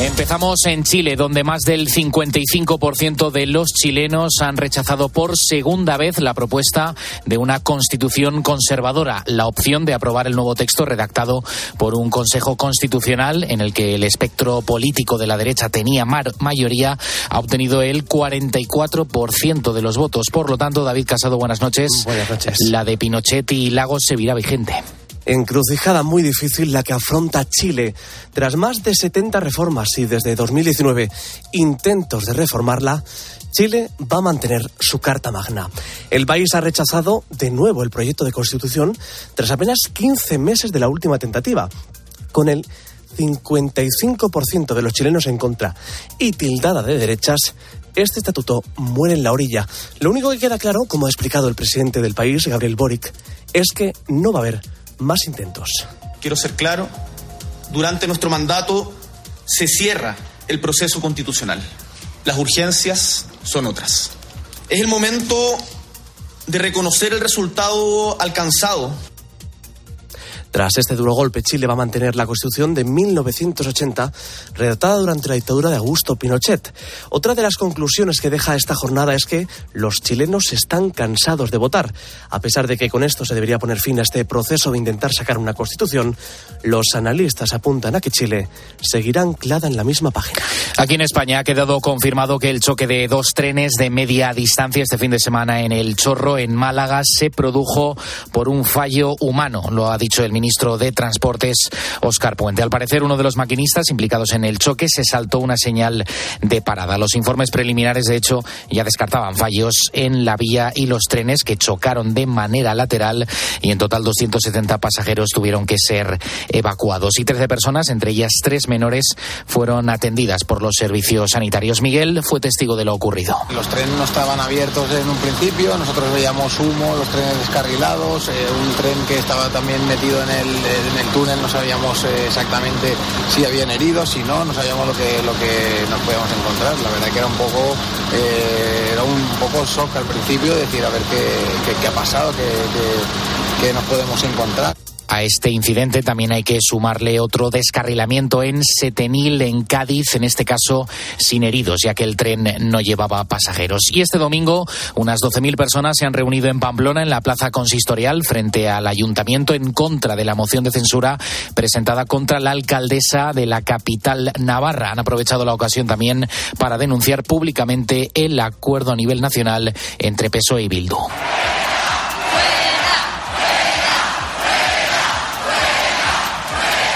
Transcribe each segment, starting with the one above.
Empezamos en Chile, donde más del 55% de los chilenos han rechazado por segunda vez la propuesta de una constitución conservadora, la opción de aprobar el nuevo texto redactado por un Consejo Constitucional en el que el espectro político de la derecha tenía mayoría, ha obtenido el 44% de los votos. Por lo tanto, David Casado, buenas noches. Buenas noches. La de Pinochet y Lagos seguirá vigente. Encrucijada muy difícil la que afronta Chile. Tras más de 70 reformas y desde 2019 intentos de reformarla, Chile va a mantener su Carta Magna. El país ha rechazado de nuevo el proyecto de constitución tras apenas 15 meses de la última tentativa, con el 55% de los chilenos en contra y tildada de derechas, este estatuto muere en la orilla. Lo único que queda claro, como ha explicado el presidente del país, Gabriel Boric, es que no va a haber más intentos. Quiero ser claro, durante nuestro mandato se cierra el proceso constitucional. Las urgencias son otras. Es el momento de reconocer el resultado alcanzado tras este duro golpe, Chile va a mantener la Constitución de 1980, redactada durante la dictadura de Augusto Pinochet. Otra de las conclusiones que deja esta jornada es que los chilenos están cansados de votar. A pesar de que con esto se debería poner fin a este proceso de intentar sacar una Constitución, los analistas apuntan a que Chile seguirá anclada en la misma página. Aquí en España ha quedado confirmado que el choque de dos trenes de media distancia este fin de semana en el Chorro, en Málaga, se produjo por un fallo humano. Lo ha dicho el ministro ministro de Transportes, Oscar Puente. Al parecer, uno de los maquinistas implicados en el choque se saltó una señal de parada. Los informes preliminares, de hecho, ya descartaban fallos en la vía y los trenes que chocaron de manera lateral y en total 270 pasajeros tuvieron que ser evacuados y 13 personas, entre ellas tres menores, fueron atendidas por los servicios sanitarios. Miguel fue testigo de lo ocurrido. Los trenes no estaban abiertos en un principio, nosotros veíamos humo, los trenes descarrilados, eh, un tren que estaba también metido en en el túnel no sabíamos eh, exactamente si habían heridos, si no, no sabíamos lo que, lo que nos podíamos encontrar. La verdad que era un poco, eh, era un poco shock al principio, decir a ver qué, qué, ha pasado, qué, qué nos podemos encontrar. A este incidente también hay que sumarle otro descarrilamiento en Setenil, en Cádiz, en este caso sin heridos, ya que el tren no llevaba pasajeros. Y este domingo, unas 12.000 personas se han reunido en Pamplona, en la plaza consistorial, frente al ayuntamiento, en contra de la moción de censura presentada contra la alcaldesa de la capital navarra. Han aprovechado la ocasión también para denunciar públicamente el acuerdo a nivel nacional entre PSOE y Bildu.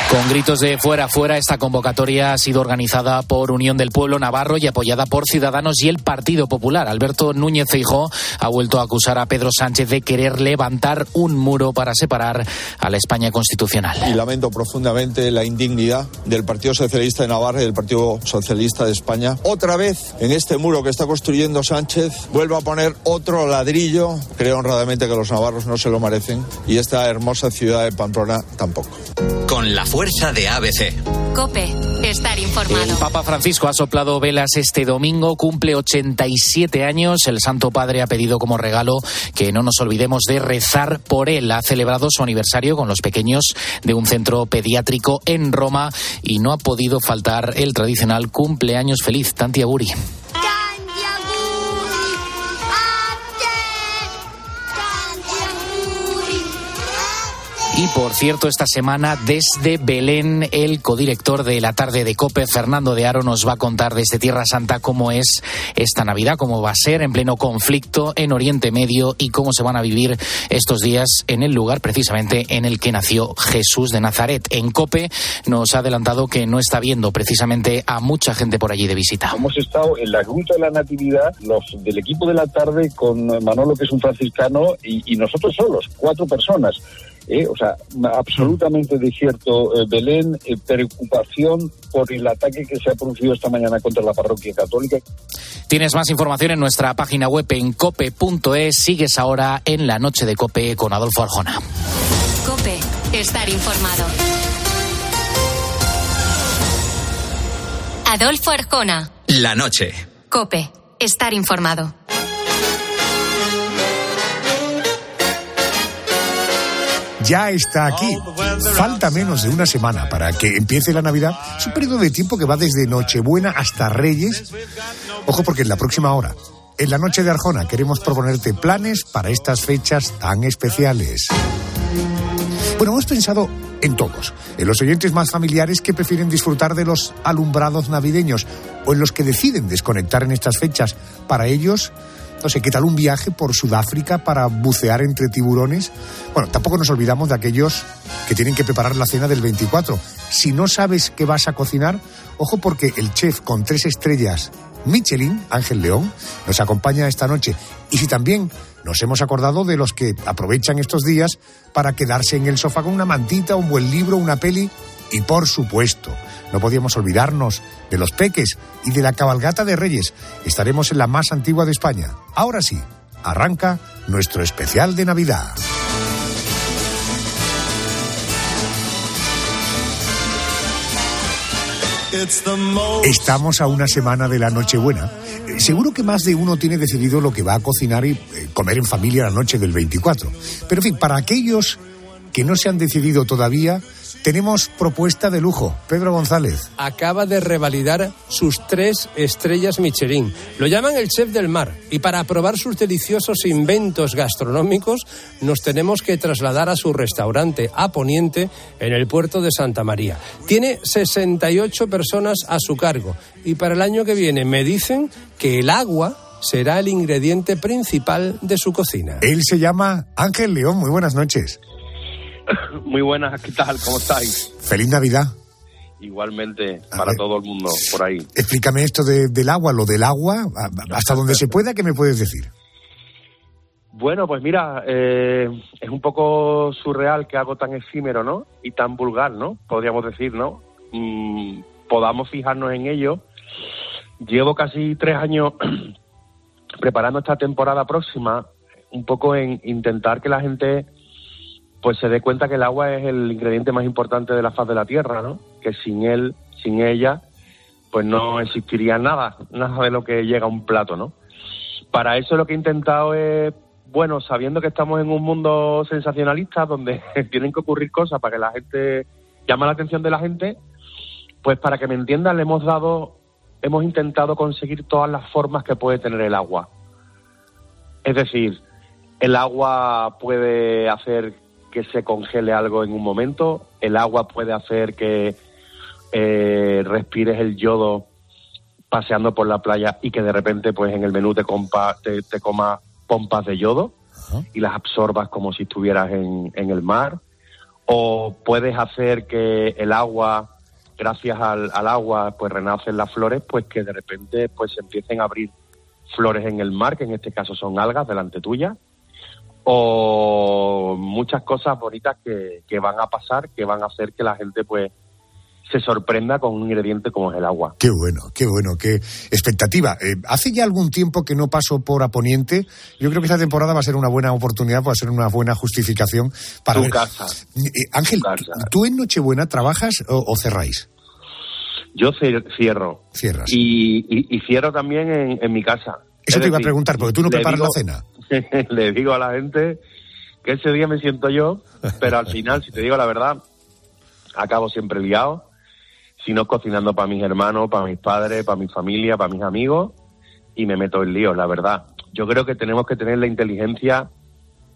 con con gritos de fuera, fuera, esta convocatoria ha sido organizada por Unión del Pueblo Navarro y apoyada por Ciudadanos y el Partido Popular. Alberto Núñez Feijó ha vuelto a acusar a Pedro Sánchez de querer levantar un muro para separar a la España constitucional. Y lamento profundamente la indignidad del Partido Socialista de Navarra y del Partido Socialista de España. Otra vez, en este muro que está construyendo Sánchez, vuelve a poner otro ladrillo. Creo honradamente que los navarros no se lo merecen y esta hermosa ciudad de Pamplona tampoco. Con la fuerza de ABC. Cope, estar informado. El Papa Francisco ha soplado velas este domingo, cumple 87 años. El Santo Padre ha pedido como regalo que no nos olvidemos de rezar por él. Ha celebrado su aniversario con los pequeños de un centro pediátrico en Roma y no ha podido faltar el tradicional cumpleaños feliz. Tanti Aguri. Y por cierto, esta semana desde Belén, el codirector de la tarde de COPE, Fernando de Aro, nos va a contar desde Tierra Santa cómo es esta Navidad, cómo va a ser en pleno conflicto en Oriente Medio y cómo se van a vivir estos días en el lugar precisamente en el que nació Jesús de Nazaret. En COPE nos ha adelantado que no está viendo precisamente a mucha gente por allí de visita. Hemos estado en la ruta de la Natividad, los del equipo de la tarde con Manolo, que es un franciscano, y, y nosotros solos, cuatro personas. Eh, o sea, absolutamente desierto eh, Belén, eh, preocupación por el ataque que se ha producido esta mañana contra la parroquia católica. Tienes más información en nuestra página web en cope.es. Sigues ahora en la noche de Cope con Adolfo Arjona. Cope, estar informado. Adolfo Arjona. La noche. Cope, estar informado. Ya está aquí. Falta menos de una semana para que empiece la Navidad. Es un periodo de tiempo que va desde Nochebuena hasta Reyes. Ojo porque en la próxima hora, en la noche de Arjona, queremos proponerte planes para estas fechas tan especiales. Bueno, hemos pensado en todos, en los oyentes más familiares que prefieren disfrutar de los alumbrados navideños o en los que deciden desconectar en estas fechas. Para ellos, no sé, ¿qué tal un viaje por Sudáfrica para bucear entre tiburones? Bueno, tampoco nos olvidamos de aquellos que tienen que preparar la cena del 24. Si no sabes qué vas a cocinar, ojo porque el chef con tres estrellas, Michelin, Ángel León, nos acompaña esta noche. Y si también nos hemos acordado de los que aprovechan estos días para quedarse en el sofá con una mantita, un buen libro, una peli y por supuesto, no podíamos olvidarnos de los peques y de la cabalgata de Reyes. Estaremos en la más antigua de España. Ahora sí, arranca nuestro especial de Navidad. Estamos a una semana de la Nochebuena. Eh, seguro que más de uno tiene decidido lo que va a cocinar y eh, comer en familia la noche del 24. Pero en fin, para aquellos que no se han decidido todavía, tenemos propuesta de lujo. Pedro González. Acaba de revalidar sus tres estrellas Michelin. Lo llaman el chef del mar. Y para probar sus deliciosos inventos gastronómicos, nos tenemos que trasladar a su restaurante a Poniente, en el puerto de Santa María. Tiene 68 personas a su cargo. Y para el año que viene me dicen que el agua será el ingrediente principal de su cocina. Él se llama Ángel León. Muy buenas noches. Muy buenas, ¿qué tal? ¿Cómo estáis? Feliz Navidad. Igualmente, para todo el mundo, por ahí. Explícame esto del agua, lo del agua, hasta donde se pueda, ¿qué me puedes decir? Bueno, pues mira, eh, es un poco surreal que algo tan efímero, ¿no? Y tan vulgar, ¿no? Podríamos decir, ¿no? Mm, podamos fijarnos en ello. Llevo casi tres años preparando esta temporada próxima, un poco en intentar que la gente pues se dé cuenta que el agua es el ingrediente más importante de la faz de la Tierra, ¿no? Que sin él, sin ella, pues no existiría nada, nada de lo que llega a un plato, ¿no? Para eso lo que he intentado es, bueno, sabiendo que estamos en un mundo sensacionalista donde tienen que ocurrir cosas para que la gente llame la atención de la gente, pues para que me entiendan le hemos dado, hemos intentado conseguir todas las formas que puede tener el agua. Es decir, el agua puede hacer que se congele algo en un momento, el agua puede hacer que eh, respires el yodo paseando por la playa y que de repente pues en el menú te, compa, te, comas pompas de yodo y las absorbas como si estuvieras en, en, el mar. O puedes hacer que el agua, gracias al, al, agua, pues renacen las flores, pues que de repente pues se empiecen a abrir flores en el mar, que en este caso son algas delante tuya o muchas cosas bonitas que, que, van a pasar, que van a hacer que la gente pues se sorprenda con un ingrediente como es el agua. Qué bueno, qué bueno, qué expectativa. Eh, hace ya algún tiempo que no paso por Aponiente. Yo creo que esta temporada va a ser una buena oportunidad, va a ser una buena justificación para... Tu casa. Eh, Ángel, ¿tú en Nochebuena trabajas o, cerráis? Yo cierro. Cierras. Y, y, cierro también en, en mi casa. Eso te iba a preguntar, porque tú no preparas la cena. le digo a la gente que ese día me siento yo, pero al final, si te digo la verdad, acabo siempre liado, si no cocinando para mis hermanos, para mis padres, para mi familia, para mis amigos, y me meto en lío, la verdad. Yo creo que tenemos que tener la inteligencia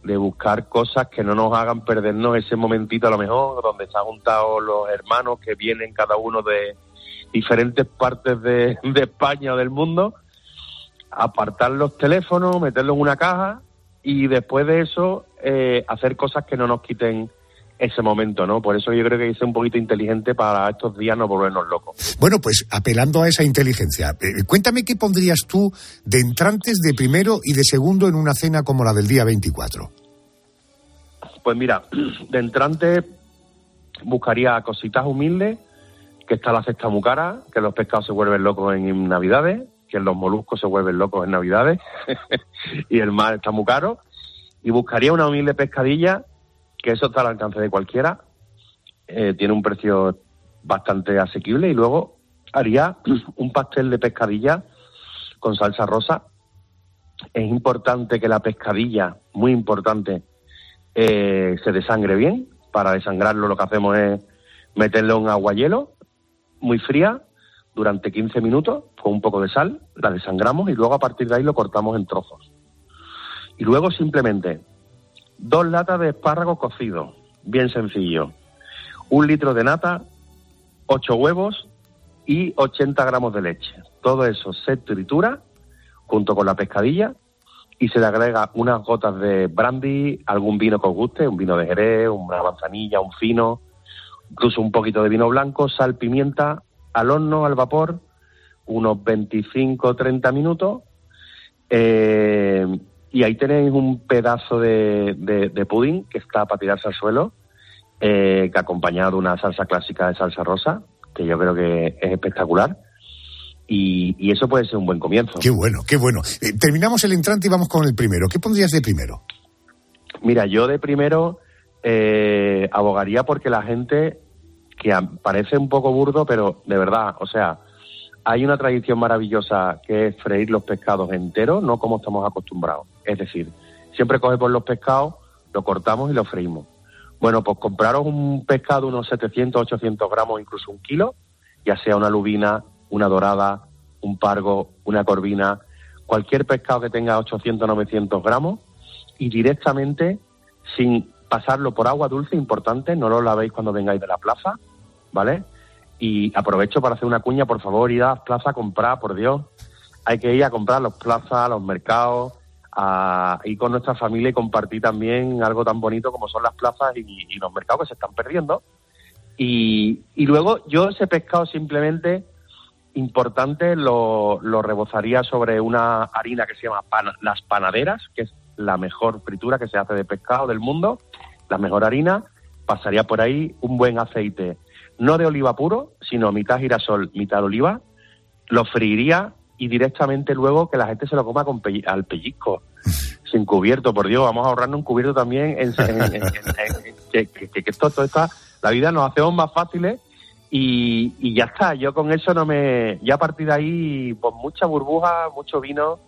de buscar cosas que no nos hagan perdernos ese momentito a lo mejor, donde se han juntado los hermanos que vienen cada uno de diferentes partes de, de España o del mundo, apartar los teléfonos, meterlos en una caja y después de eso eh, hacer cosas que no nos quiten ese momento, ¿no? Por eso yo creo que hay que ser un poquito inteligente para estos días no volvernos locos. Bueno, pues apelando a esa inteligencia, eh, cuéntame qué pondrías tú de entrantes de primero y de segundo en una cena como la del día 24. Pues mira, de entrante buscaría cositas humildes, que está la cesta muy cara, que los pescados se vuelven locos en Navidades, que los moluscos se vuelven locos en Navidades y el mar está muy caro. Y buscaría una humilde pescadilla, que eso está al alcance de cualquiera. Eh, tiene un precio bastante asequible. Y luego haría un pastel de pescadilla con salsa rosa. Es importante que la pescadilla, muy importante, eh, se desangre bien. Para desangrarlo lo que hacemos es meterlo en agua hielo, muy fría, durante 15 minutos, con un poco de sal, la desangramos y luego a partir de ahí lo cortamos en trozos. Y luego simplemente dos latas de espárragos cocidos, bien sencillo, un litro de nata, ocho huevos y 80 gramos de leche. Todo eso se tritura junto con la pescadilla y se le agrega unas gotas de brandy, algún vino que os guste, un vino de jerez, una manzanilla, un fino, incluso un poquito de vino blanco, sal, pimienta, al horno, al vapor, unos 25-30 minutos. Eh, y ahí tenéis un pedazo de, de, de pudín que está para tirarse al suelo, eh, que acompañado de una salsa clásica de salsa rosa, que yo creo que es espectacular. Y, y eso puede ser un buen comienzo. Qué bueno, qué bueno. Eh, terminamos el entrante y vamos con el primero. ¿Qué pondrías de primero? Mira, yo de primero eh, abogaría porque la gente, que parece un poco burdo, pero de verdad, o sea, hay una tradición maravillosa que es freír los pescados enteros, no como estamos acostumbrados. Es decir, siempre cogemos los pescados, lo cortamos y lo freímos. Bueno, pues compraros un pescado unos 700, 800 gramos, incluso un kilo, ya sea una lubina, una dorada, un pargo, una corvina, cualquier pescado que tenga 800, 900 gramos y directamente, sin pasarlo por agua dulce, importante, no lo lavéis cuando vengáis de la plaza, ¿vale? Y aprovecho para hacer una cuña, por favor, id a las plazas a comprar, por Dios. Hay que ir a comprar a las plazas, los mercados, a ir con nuestra familia y compartir también algo tan bonito como son las plazas y, los mercados que se están perdiendo. Y, y luego yo ese pescado simplemente importante lo, lo rebozaría sobre una harina que se llama las panaderas, que es la mejor fritura que se hace de pescado del mundo, la mejor harina, pasaría por ahí un buen aceite, no de oliva puro, sino mitad girasol, mitad oliva, lo freiría y directamente luego que la gente se lo coma con al pellizco, sin cubierto, por Dios, vamos a ahorrarnos un cubierto también, en, en- en- en- en- que, que- que esto, todo está, la vida nos hacemos más fáciles y, y ya está, yo con eso no me, ya a partir de ahí, pues mucha burbuja, mucho vino,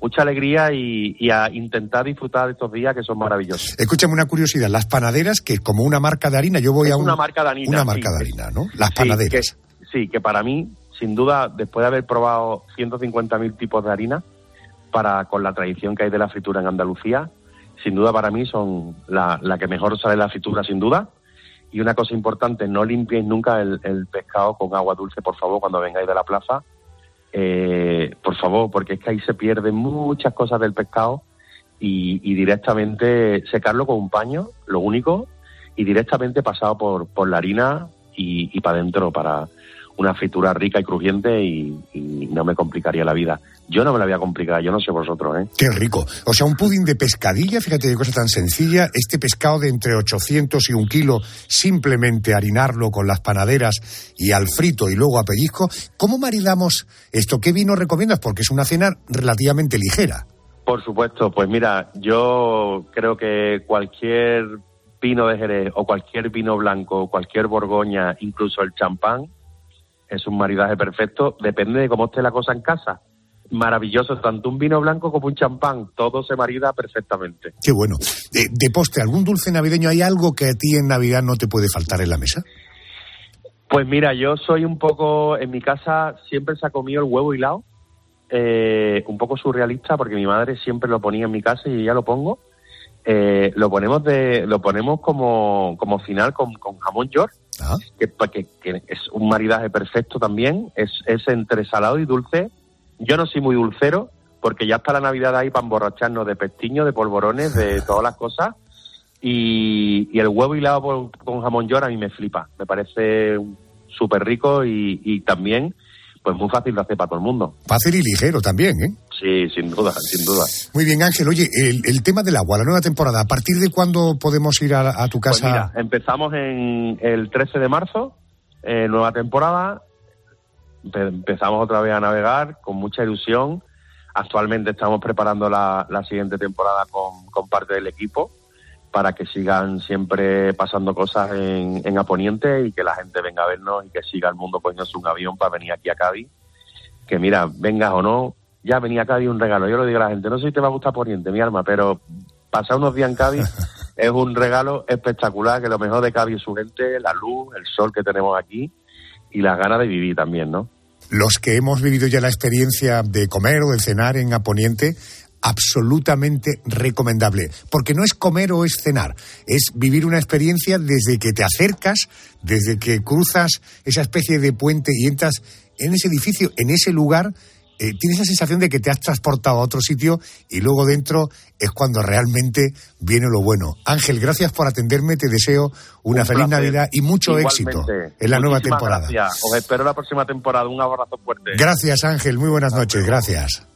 mucha alegría y, y a intentar disfrutar de estos días que son maravillosos. Escúchame una curiosidad. Las panaderas, que como una marca de harina, yo voy a Es un- una marca de harina, Una sí, marca de harina, ¿no? Las Sí, panaderas. que- sí, que para mí, sin duda, después de haber probado 150.000 tipos de harina, para con la tradición que hay de la fritura en Andalucía, sin duda para mí son la, la que mejor sale la fritura, sin duda. Y una cosa importante, no limpiéis nunca el, el pescado con agua dulce, por favor, cuando vengáis de la plaza. Eh, por favor, porque es que ahí se pierden muchas cosas del pescado y, directamente secarlo con un paño, lo único, y directamente pasado por, la harina y, para adentro para una fritura rica y crujiente y no me complicaría la vida. Yo no me la voy a complicar, yo no sé vosotros, ¿eh? Qué rico. O sea, un pudín de pescadilla, fíjate qué cosa tan sencilla. Este pescado de entre 800 y un kilo, simplemente harinarlo con las panaderas y al frito y luego a pellizco. ¿Cómo maridamos esto? ¿Qué vino recomiendas? Porque es una cena relativamente ligera. Por supuesto, pues mira, yo creo que cualquier vino de Jerez o cualquier vino blanco, cualquier Borgoña, incluso el champán, es un maridaje perfecto, depende de cómo esté la cosa en casa. Maravilloso, tanto un vino blanco como un champán, todo se marida perfectamente. Qué bueno. De, de postre, ¿algún dulce navideño? ¿Hay algo que a ti en Navidad no te puede faltar en la mesa? Pues mira, yo soy un poco, en mi casa siempre se ha comido el huevo hilado, eh, un poco surrealista porque mi madre siempre lo ponía en mi casa y ya lo pongo. Eh, lo ponemos de, lo ponemos como, como final con, con jamón york, que, pa- que- que es un maridaje perfecto también, es, es entre salado y dulce. Yo no soy muy dulcero porque ya está la Navidad ahí para emborracharnos de pestiños, de polvorones, de todas las cosas. Y, y el huevo hilado por- con jamón york a mí me flipa, me parece súper rico y, y también pues muy fácil de hacer para todo el mundo. Fácil y ligero también, ¿eh? Sí, sin duda, sin duda. Muy bien, Ángel. Oye, el, el tema del agua, la nueva temporada, ¿a partir de cuándo podemos ir a, a tu Pues casa? mira, empezamos en el 13 de marzo, eh, nueva temporada. Empe- empezamos otra vez a navegar con mucha ilusión. Actualmente estamos preparando la, la siguiente temporada con, con parte del equipo para que sigan siempre pasando cosas en, en Aponiente y que la gente venga a vernos y que siga el mundo poniéndose un avión para venir aquí a Cádiz. Que mira, vengas o no, ya venía a Cádiz un regalo. Yo le digo a la gente, no sé si te va a gustar Poniente, mi alma, pero pasar unos días en Cádiz es un regalo espectacular que lo mejor de Cavi y su gente, la luz, el sol que tenemos aquí y las ganas de vivir también, ¿no? Los que hemos vivido ya la experiencia de comer o de cenar en Aponiente, absolutamente recomendable, porque no es comer o es cenar, es vivir una experiencia desde que te acercas, desde que cruzas esa especie de puente y entras en ese edificio, en ese lugar, eh, tienes la sensación de que te has transportado a otro sitio y luego dentro es cuando realmente viene lo bueno. Ángel, gracias por atenderme, te deseo una Un feliz placer. Navidad y mucho Igualmente. éxito en la nueva temporada. gracias. Os espero la próxima temporada. Un abrazo fuerte. Gracias Ángel, muy buenas noches, gracias.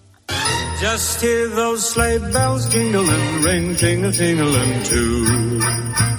Just hear those sleigh bells jingling, ring tingle tingling too.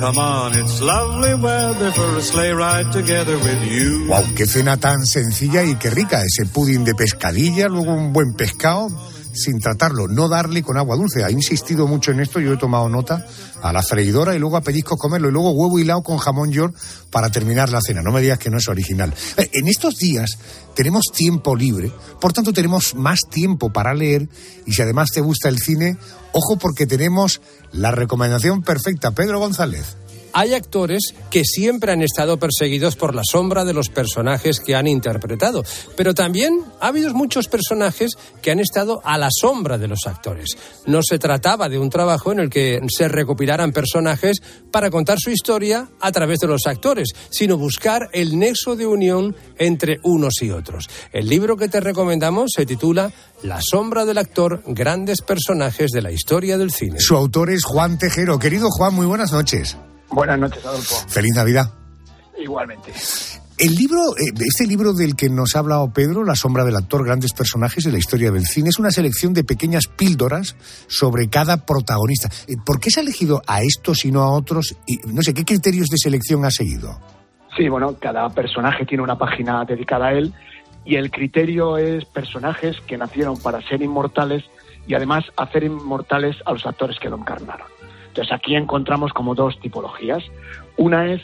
Come on, it's lovely weather for a sleigh ride together with you. Wow, qué cena tan sencilla y qué rica. Ese pudding de pescadilla, luego un buen pescado, sin tratarlo, no darle con agua dulce. Ha insistido mucho en esto, yo he tomado nota a la freidora y luego a pellizcos comerlo y luego huevo hilado con jamón york para terminar la cena. No me digas que no es original. Eh, En estos días tenemos tiempo libre, por tanto tenemos más tiempo para leer y si además te gusta el cine, ojo porque tenemos la recomendación perfecta. Pedro González. Hay actores que siempre han estado perseguidos por la sombra de los personajes que han interpretado, pero también ha habido muchos personajes que han estado a la sombra de los actores. No se trataba de un trabajo en el que se recopilaran personajes para contar su historia a través de los actores, sino buscar el nexo de unión entre unos y otros. El libro que te recomendamos se titula La sombra del actor, grandes personajes de la historia del cine. Su autor es Juan Tejero. Querido Juan, muy buenas noches. Buenas noches, Adolfo. Feliz Navidad. Igualmente. El libro, eh, este libro del que nos ha hablado Pedro, La sombra del actor, grandes personajes de la historia del cine, es una selección de pequeñas píldoras sobre cada protagonista. Eh, ¿Por qué se ha elegido a estos y no a otros? Y no sé, ¿qué criterios de selección ha seguido? Sí, bueno, cada personaje tiene una página dedicada a él y el criterio es personajes que nacieron para ser inmortales y además hacer inmortales a los actores que lo encarnaron. Entonces aquí encontramos como dos tipologías. Una es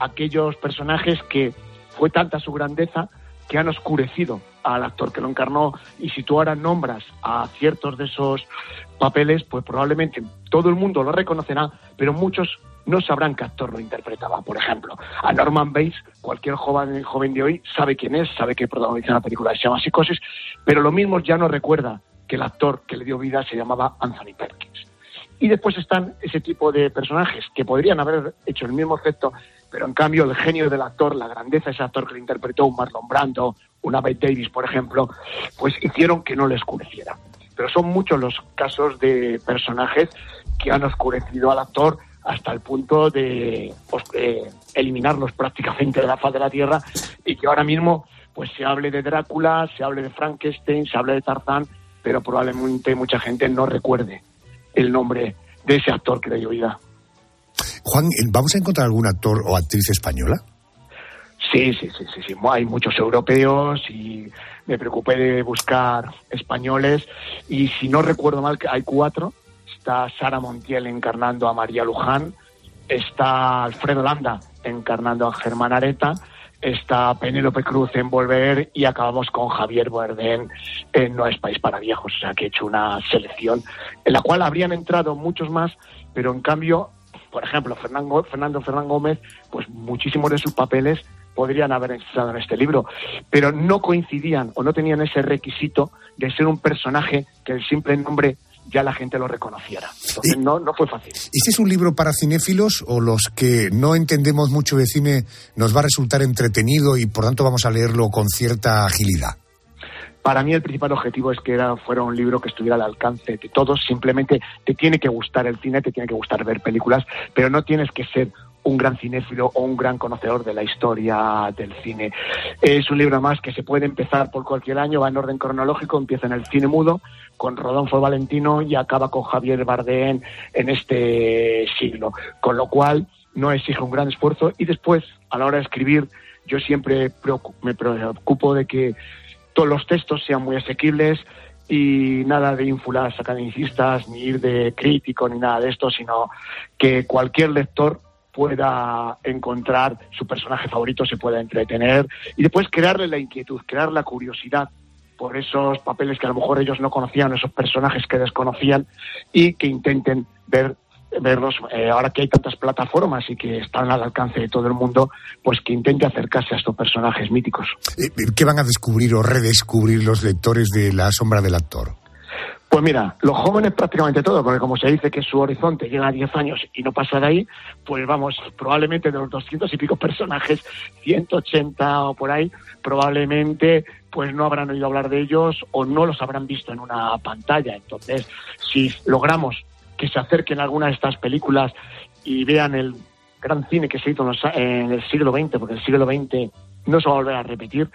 aquellos personajes que fue tanta su grandeza que han oscurecido al actor que lo encarnó y si tú ahora nombras a ciertos de esos papeles, pues probablemente todo el mundo lo reconocerá, pero muchos no sabrán qué actor lo interpretaba. Por ejemplo, a Norman Bates, cualquier joven, joven de hoy sabe quién es, sabe que protagoniza una película que se llama Psicosis, pero lo mismo ya no recuerda que el actor que le dio vida se llamaba Anthony Perkins. Y después están ese tipo de personajes que podrían haber hecho el mismo efecto, pero en cambio el genio del actor, la grandeza de ese actor que le interpretó, un Marlon Brando, una Bette Davis, por ejemplo, pues hicieron que no le oscureciera. Pero son muchos los casos de personajes que han oscurecido al actor hasta el punto de pues, eh, eliminarlos prácticamente de la faz de la tierra y que ahora mismo pues se hable de Drácula, se hable de Frankenstein, se hable de Tarzán, pero probablemente mucha gente no recuerde el nombre de ese actor que le dio vida. Juan, eh, ¿vamos a encontrar algún actor o actriz española? Sí, sí, sí, sí, sí. Hay muchos europeos y me preocupé de buscar españoles y si no recuerdo mal, hay cuatro. Está Sara Montiel encarnando a María Luján, está Alfredo Landa encarnando a Germán Areta, está Penélope Cruz en Volver y acabamos con Javier Bardem en No es País para Viejos. O sea que he hecho una selección en la cual habrían entrado muchos más, pero en cambio, por ejemplo, Fernando, Fernando Fernán Gómez, pues muchísimos de sus papeles podrían haber estado en este libro, pero no coincidían o no tenían ese requisito de ser un personaje que el simple nombre ya la gente lo reconociera. Entonces no, no fue fácil. ¿Este es un libro para cinéfilos o los que no entendemos mucho de cine nos va a resultar entretenido y por tanto vamos a leerlo con cierta agilidad? Para mí el principal objetivo es que era, fuera un libro que estuviera al alcance de todos. Simplemente te tiene que gustar el cine, te tiene que gustar ver películas, pero no tienes que ser un gran cinéfilo o un gran conocedor de la historia del cine. Es un libro más que se puede empezar por cualquier año, va en orden cronológico, empieza en el cine mudo con Rodolfo Valentino y acaba con Javier Bardem en este siglo, con lo cual no exige un gran esfuerzo y después a la hora de escribir yo siempre me preocupo de que todos los textos sean muy asequibles y nada de ínfulas academicistas, ni ir de crítico, ni nada de esto, sino que cualquier lector pueda encontrar su personaje favorito, se pueda entretener y después crearle la inquietud, crear la curiosidad por esos papeles que a lo mejor ellos no conocían, esos personajes que desconocían y que intenten ver verlos, eh, ahora que hay tantas plataformas y que están al alcance de todo el mundo, pues que intente acercarse a estos personajes míticos. Eh, ¿Qué van a descubrir o redescubrir los lectores de La sombra del actor? Pues mira, los jóvenes prácticamente todo, porque como se dice que su horizonte llega a 10 años y no pasa de ahí, pues vamos, probablemente de los 200 y pico personajes, 180 o por ahí, probablemente pues no habrán oído hablar de ellos o no los habrán visto en una pantalla. Entonces, si logramos que se acerquen a alguna de estas películas y vean el gran cine que se hizo en el siglo XX, porque el siglo XX no se va a volver a repetir,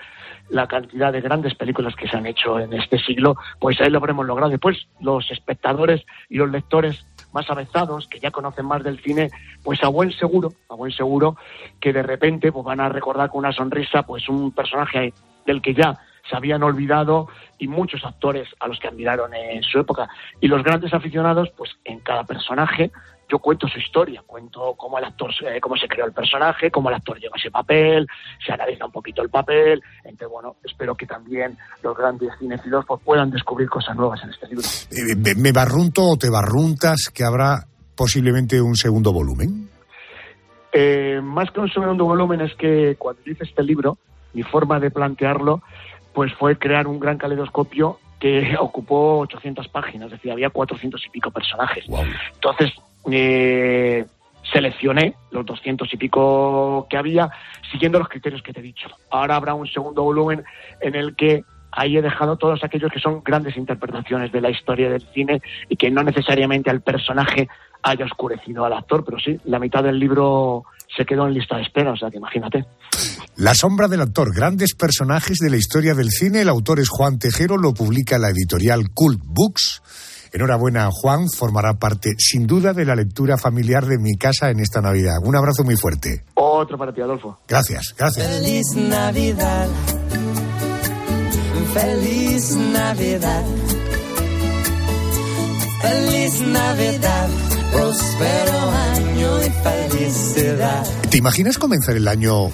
la cantidad de grandes películas que se han hecho en este siglo, pues ahí lo habremos logrado. Después, los espectadores y los lectores más avezados, que ya conocen más del cine, pues a buen seguro, a buen seguro, que de repente pues van a recordar con una sonrisa pues un personaje del que ya se habían olvidado y muchos actores a los que admiraron en su época. Y los grandes aficionados, pues en cada personaje yo cuento su historia, cuento cómo el actor, eh, cómo se creó el personaje, cómo el actor llegó a ese papel, se analiza un poquito el papel. Entonces, bueno, espero que también los grandes cinéfilos pues, puedan descubrir cosas nuevas en este libro. Eh, ¿Me me barrunto o te barruntas que habrá posiblemente un segundo volumen? Eh, más que un segundo volumen es que cuando hice este libro, mi forma de plantearlo pues fue crear un gran caleidoscopio que ocupó 800 páginas, es decir, había 400 y pico personajes. Entonces, eh, seleccioné los 200 y pico que había siguiendo los criterios que te he dicho. Ahora habrá un segundo volumen en el que ahí he dejado todos aquellos que son grandes interpretaciones de la historia del cine y que no necesariamente al personaje haya oscurecido al actor, pero sí, la mitad del libro se quedó en lista de espera, o sea que imagínate. La sombra del actor, grandes personajes de la historia del cine. El autor es Juan Tejero, lo publica la editorial Cult Books. Enhorabuena, Juan, formará parte sin duda de la lectura familiar de mi casa en esta Navidad. Un abrazo muy fuerte. Otro para ti, Adolfo. Gracias, gracias. Feliz Navidad. Feliz Navidad. Feliz Navidad. Próspero año y felicidad. ¿Te imaginas comenzar el año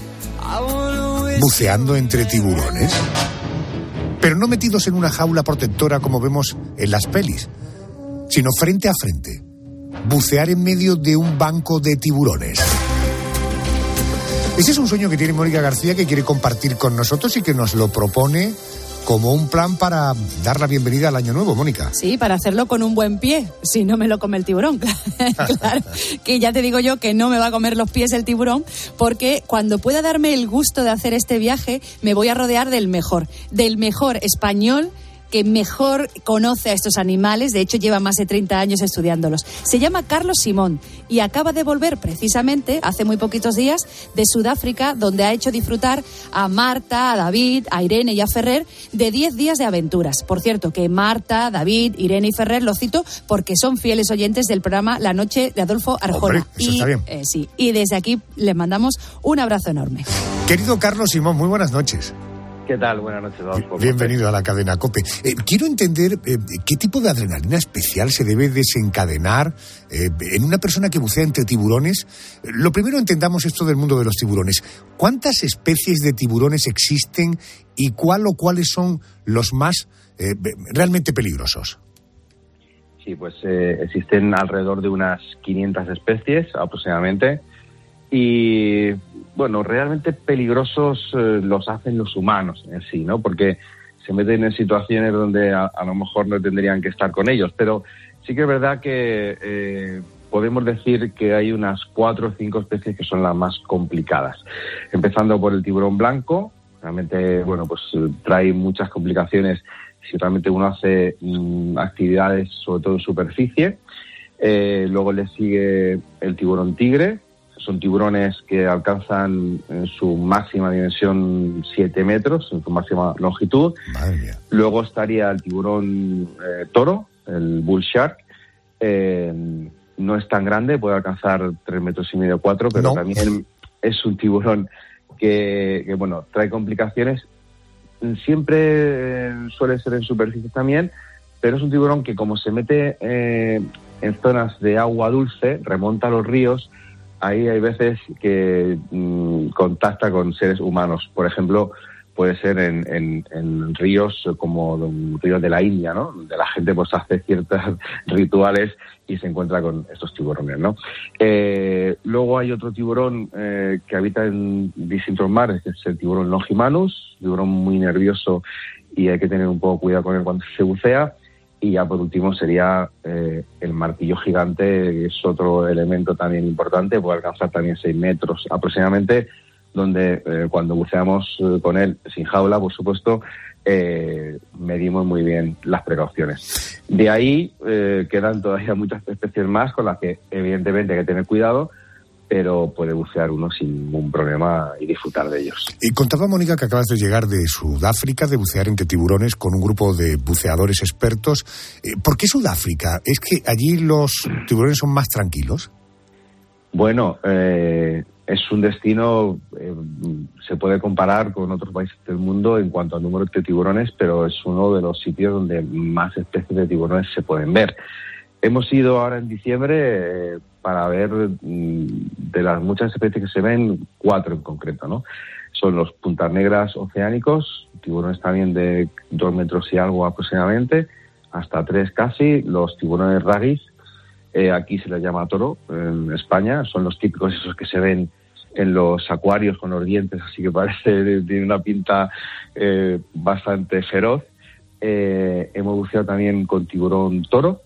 buceando entre tiburones? Pero no metidos en una jaula protectora como vemos en las pelis, sino frente a frente. Bucear en medio de un banco de tiburones. Ese es un sueño que tiene Mónica García que quiere compartir con nosotros y que nos lo propone como un plan para dar la bienvenida al año nuevo, Mónica. Sí, para hacerlo con un buen pie, si no me lo come el tiburón. claro, que ya te digo yo que no me va a comer los pies el tiburón, porque cuando pueda darme el gusto de hacer este viaje, me voy a rodear del mejor, del mejor español que mejor conoce a estos animales, de hecho lleva más de 30 años estudiándolos. Se llama Carlos Simón y acaba de volver precisamente hace muy poquitos días de Sudáfrica, donde ha hecho disfrutar a Marta, a David, a Irene y a Ferrer de 10 días de aventuras. Por cierto, que Marta, David, Irene y Ferrer lo cito porque son fieles oyentes del programa La Noche de Adolfo Arjona. Hombre, eso y, está bien. eh, sí, y desde aquí les mandamos un abrazo enorme. Querido Carlos Simón, muy buenas noches. ¿Qué tal? Buenas noches, Adolfo. Bienvenido a la cadena COPE. Eh, quiero entender eh, qué tipo de adrenalina especial se debe desencadenar eh, en una persona que bucea entre tiburones. Lo primero entendamos esto del mundo de los tiburones. ¿Cuántas especies de tiburones existen y cuál o cuáles son los más realmente peligrosos? Sí, pues existen alrededor de unas 500 especies aproximadamente y bueno, realmente peligrosos eh, los hacen los humanos en sí, ¿no? Porque se meten en situaciones donde a, a lo mejor no tendrían que estar con ellos, pero sí que es verdad que eh, podemos decir que hay unas cuatro o cinco especies que son las más complicadas, empezando por el tiburón blanco, realmente, bueno, pues trae muchas complicaciones si realmente uno hace mm, actividades, sobre todo en superficie. Eh, luego le sigue el tiburón tigre. Son tiburones que alcanzan en su máxima dimensión 7 metros, en su máxima longitud. Luego estaría el tiburón eh, toro, el bull shark. Eh, no es tan grande, puede alcanzar 3 metros y medio, 4, pero también es un tiburón que, que, bueno, trae complicaciones siempre eh, suele ser en superficie también, pero es un tiburón que como se mete eh, en zonas de agua dulce, remonta a los ríos, ahí hay veces que mm, contacta con seres humanos. Por ejemplo, puede ser en, ríos como los ríos de la India, ¿no? Donde la gente pues hace ciertos rituales y se encuentra con estos tiburones, ¿no? Eh, luego hay otro tiburón eh, que habita en distintos mares, que es el tiburón longimanus, tiburón muy nervioso y hay que tener un poco cuidado con él cuando se bucea. Y ya por último sería eh, el martillo gigante, que es otro elemento también importante, puede alcanzar también 6 metros aproximadamente, donde eh, cuando buceamos eh, con él sin jaula, por supuesto, eh, medimos muy bien las precauciones. De ahí quedan todavía muchas especies más con las que evidentemente hay que tener cuidado, pero puede bucear uno sin ningún problema y disfrutar de ellos. Y contaba Mónica que acabas de llegar de Sudáfrica, de bucear entre tiburones con un grupo de buceadores expertos. Eh, ¿Por qué Sudáfrica? ¿Es que allí los tiburones son más tranquilos? Bueno, eh, es un destino, eh, se puede comparar con otros países del mundo en cuanto al número de tiburones, pero es uno de los sitios donde más especies de tiburones se pueden ver. Hemos ido ahora en diciembre eh, para ver mm, de las muchas especies que se ven, cuatro en concreto, ¿no? Son los puntas negras oceánicos, tiburones también de dos metros y algo aproximadamente, hasta tres casi, los tiburones raguis, eh, aquí se les llama toro en España, son los típicos esos que se ven en los acuarios con los dientes, así que parece, tiene una pinta eh, bastante feroz. Eh, hemos buceado también con tiburón toro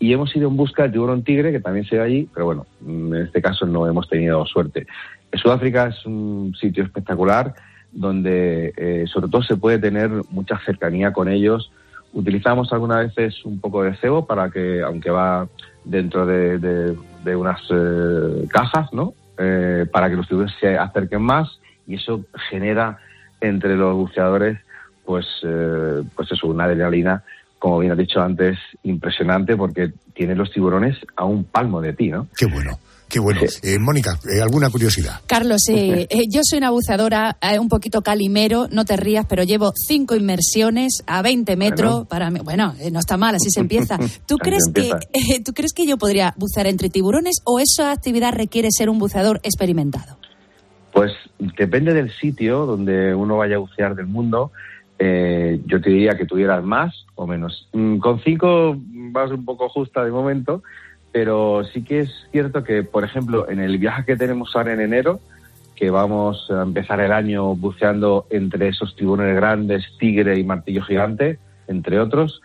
y hemos ido en busca de tiburón tigre, que también se ve allí, pero bueno, en este caso no hemos tenido suerte. Sudáfrica es un sitio espectacular donde eh, sobre todo se puede tener mucha cercanía con ellos. Utilizamos algunas veces un poco de cebo para que, aunque va dentro de, de- de unas eh, cajas, ¿no? Eh, para que los tiburones se acerquen más y eso genera entre los buceadores, pues, eh, pues eso, una adrenalina, como bien has dicho antes, impresionante porque tiene los tiburones a un palmo de ti, ¿no? Qué bueno, qué bueno. Eh, Mónica, eh, ¿alguna curiosidad? Carlos, eh, eh, yo soy una buceadora eh, un poquito calimero, no te rías, pero llevo cinco inmersiones a 20 metros. Bueno. Para mí, bueno, eh, no está mal, así se empieza. ¿Tú crees que empieza. eh, tú crees que yo podría bucear entre tiburones o esa actividad requiere ser un buceador experimentado? Pues depende del sitio donde uno vaya a bucear del mundo. Eh, yo te diría que tuvieras más o menos. Mm, Con cinco vas un poco justa de momento, pero sí que es cierto que, por ejemplo, en el viaje que tenemos ahora en enero, que vamos a empezar el año buceando entre esos tiburones grandes, tigre y martillo gigante, entre otros,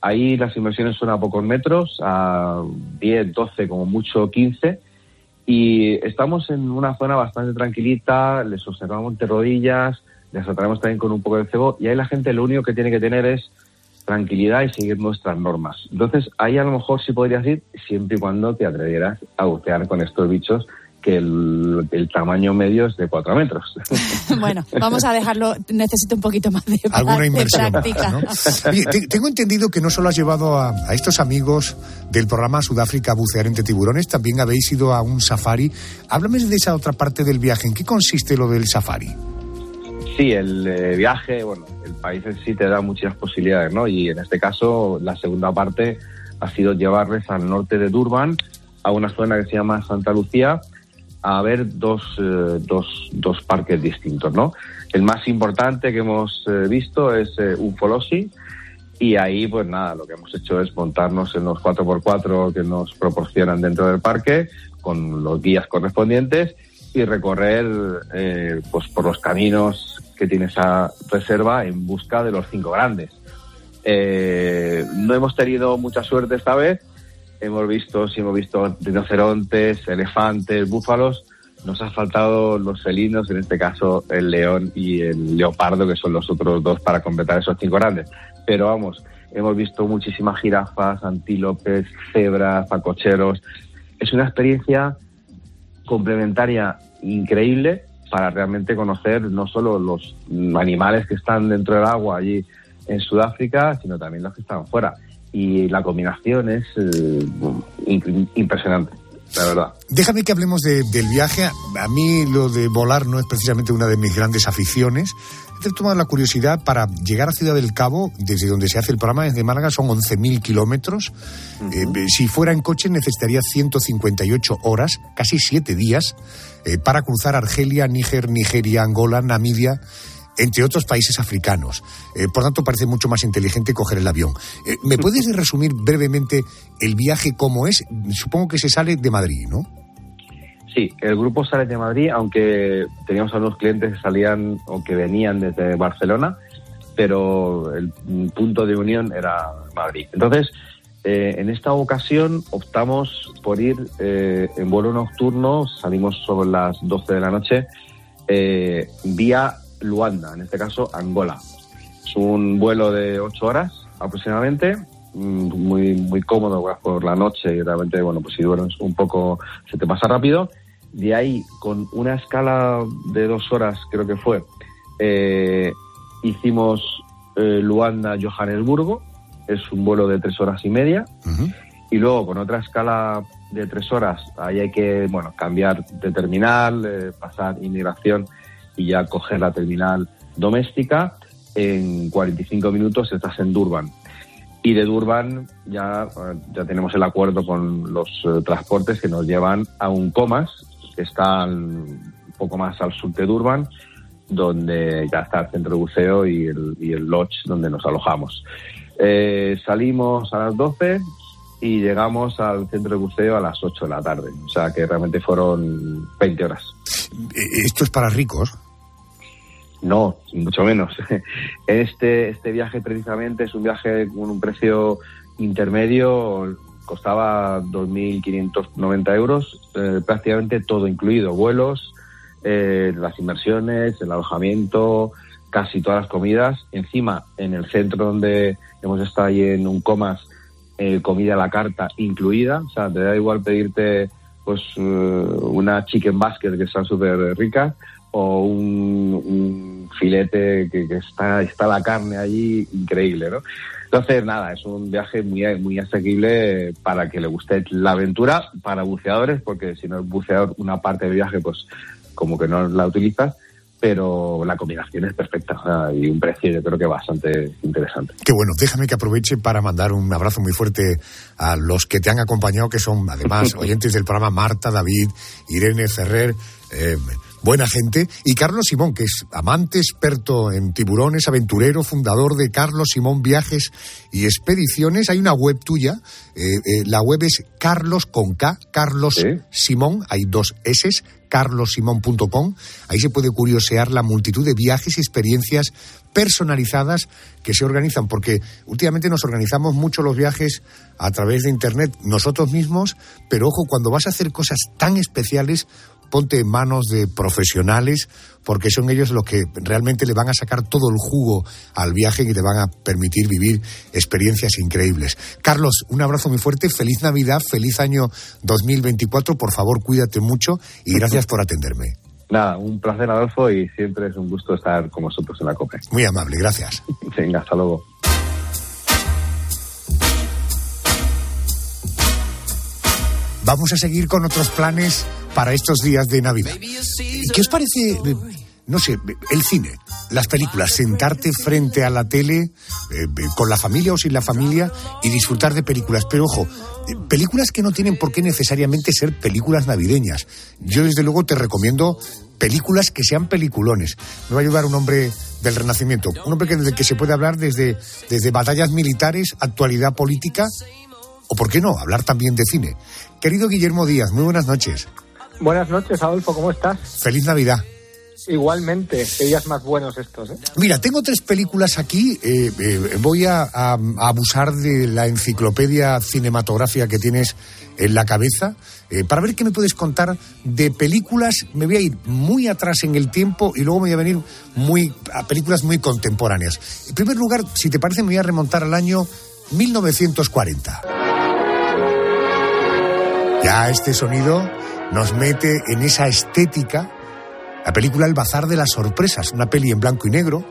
ahí las inversiones son a pocos metros, a 10, 12, como mucho 15, y estamos en una zona bastante tranquilita, les observamos de rodillas, les atraemos también con un poco de cebo y ahí la gente lo único que tiene que tener es tranquilidad y seguir nuestras normas. Entonces ahí a lo mejor sí podrías ir siempre y cuando te atrevieras a bucear con estos bichos que el, el tamaño medio es de 4 metros. bueno, vamos a dejarlo, necesito un poquito más de, Alguna de inversión. práctica. ¿no? Oye, te- tengo entendido que no solo has llevado a, a estos amigos del programa Sudáfrica a bucear entre tiburones, también habéis ido a un safari. Háblame de esa otra parte del viaje. ¿En qué consiste lo del safari? Sí, el eh, viaje, bueno, el país en sí te da muchas posibilidades, ¿no? Y en este caso, la segunda parte ha sido llevarles al norte de Durban, a una zona que se llama Santa Lucía, a ver dos, eh, dos, dos parques distintos, ¿no? El más importante que hemos eh, visto es eh, Ufolosi, y ahí, pues nada, lo que hemos hecho es montarnos en los 4x4 que nos proporcionan dentro del parque, con los guías correspondientes, y recorrer eh, pues por los caminos que tiene esa reserva en busca de los cinco grandes. Eh, no hemos tenido mucha suerte esta vez. Hemos visto, sí hemos visto rinocerontes, elefantes, búfalos. Nos ha faltado los felinos, en este caso el león y el leopardo, que son los otros dos para completar esos cinco grandes. Pero vamos, hemos visto muchísimas jirafas, antílopes, cebras, pacocheros. Es una experiencia complementaria increíble para realmente conocer no solo los animales que están dentro del agua allí en Sudáfrica, sino también los que están fuera. Y la combinación es eh, impresionante, la verdad. Déjame que hablemos de- del viaje. A mí lo de volar no es precisamente una de mis grandes aficiones. Tomado la curiosidad para llegar a Ciudad del Cabo, desde donde se hace el programa, desde Málaga, son 11.000 kilómetros. Eh, si fuera en coche necesitaría 158 horas, casi siete días, eh, para cruzar Argelia, Níger, Nigeria, Angola, Namibia. entre otros países africanos. Eh, por tanto, parece mucho más inteligente coger el avión. ¿Me puedes resumir brevemente el viaje cómo es? Supongo que se sale de Madrid, ¿no? Sí, el grupo sale de Madrid, aunque teníamos algunos clientes que salían o que venían desde Barcelona, pero el punto de unión era Madrid. Entonces, eh, en esta ocasión optamos por ir eh, en vuelo nocturno, salimos sobre las 12 de la noche, eh, vía Luanda, en este caso Angola. Es un vuelo de 8 horas aproximadamente, mm, muy, muy cómodo por la noche y realmente, bueno, pues si duermes un poco se te pasa rápido. De ahí, con una escala de dos horas, creo que fue, eh, hicimos eh, Luanda-Johannesburgo, es un vuelo de tres horas y media. Y luego con otra escala de tres horas, ahí hay que bueno cambiar de terminal, eh, pasar inmigración y ya coger la terminal doméstica. En 45 minutos estás en Durban. Y de Durban ya, ya tenemos el acuerdo con los eh, transportes que nos llevan a un Comas, que está al- un poco más al sur de Durban, donde ya está el centro de buceo y el, y el lodge donde nos alojamos. Eh, salimos a las 12 y llegamos al centro de buceo a las 8 de la tarde. O sea que realmente fueron 20 horas. Eh, ¿Esto es para ricos? No, mucho menos. Este, este viaje precisamente es un viaje con un precio intermedio, costaba 2.590 euros, eh, prácticamente todo incluido, vuelos, eh, las inversiones, el alojamiento, casi todas las comidas. Encima, en el centro donde hemos estado ahí en un comas, eh, comida a la carta incluida, o sea, te da igual pedirte pues eh, una chicken basket que están súper ricas o un, un filete que, que está, está la carne allí increíble, ¿no? Entonces, nada, es un viaje muy, muy asequible para que le guste la aventura, para buceadores, porque si no es buceador, una parte del viaje, pues como que no la utilizas, pero la combinación es perfecta o sea, y un precio yo creo que bastante interesante. Qué bueno, déjame que aproveche para mandar un abrazo muy fuerte a los que te han acompañado, que son además oyentes del programa Marta, David, Irene Ferrer, eh, buena gente, y Carlos Simón, que es amante, experto en tiburones, aventurero, fundador de Carlos Simón Viajes y Expediciones. Hay una web tuya, eh, eh, la web es Carlos con K, Carlos Simón, hay dos S, carlosimón.com. Ahí se puede curiosear la multitud de viajes y experiencias personalizadas que se organizan, porque últimamente nos organizamos mucho los viajes a través de Internet nosotros mismos, pero ojo, cuando vas a hacer cosas tan especiales, ponte en manos de profesionales, porque son ellos los que realmente le van a sacar todo el jugo al viaje y te van a permitir vivir experiencias increíbles. Carlos, un abrazo muy fuerte, feliz Navidad, feliz año 2024, por favor cuídate mucho y gracias por atenderme. Nada, un placer, Adolfo, y siempre es un gusto estar con vosotros en la COPE. Muy amable, gracias. Venga, hasta luego. Vamos a seguir con otros planes para estos días de Navidad. ¿Y ¿Qué os parece, eh, no sé, el cine, las películas, sentarte frente a la tele eh, eh, con la familia o sin la familia y disfrutar de películas? Pero ojo, películas que no tienen por qué necesariamente ser películas navideñas. Yo desde luego te recomiendo películas que sean peliculones. Me va a ayudar un hombre del Renacimiento, un hombre que, que se puede hablar desde, desde batallas militares, actualidad política o, ¿por qué no?, hablar también de cine. Querido Guillermo Díaz, muy buenas noches. Buenas noches, Adolfo, ¿cómo estás? Feliz Navidad. Igualmente, días más buenos estos, ¿eh? Mira, tengo tres películas aquí. eh, eh, voy a, a- a abusar de la enciclopedia cinematográfica que tienes en la cabeza eh, para ver qué me puedes contar de películas. Me voy a ir muy atrás en el tiempo y luego me voy a venir muy, a películas muy contemporáneas. En primer lugar, si te parece, me voy a remontar al año 1940. Ya este sonido nos mete en esa estética. La película El Bazar de las Sorpresas, una peli en blanco y negro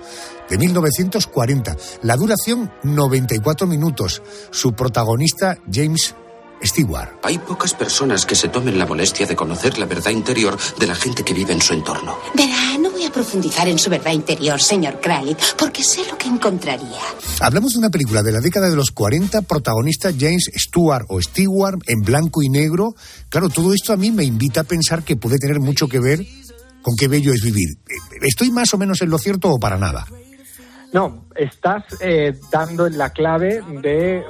de 1940. La duración 94 minutos. Su protagonista James Stewart. Hay pocas personas que se tomen la molestia de conocer la verdad interior de la gente que vive en su entorno. Verá, no voy a profundizar en su verdad interior, señor Crowley, porque sé lo que encontraría. Hablamos de una película de la década de los 40, protagonista James Stewart o Stewart en blanco y negro. Claro, todo esto a mí me invita a pensar que puede tener mucho que ver con qué bello es vivir. ¿Estoy más o menos en lo cierto o para nada? No, estás eh, dando la clave de,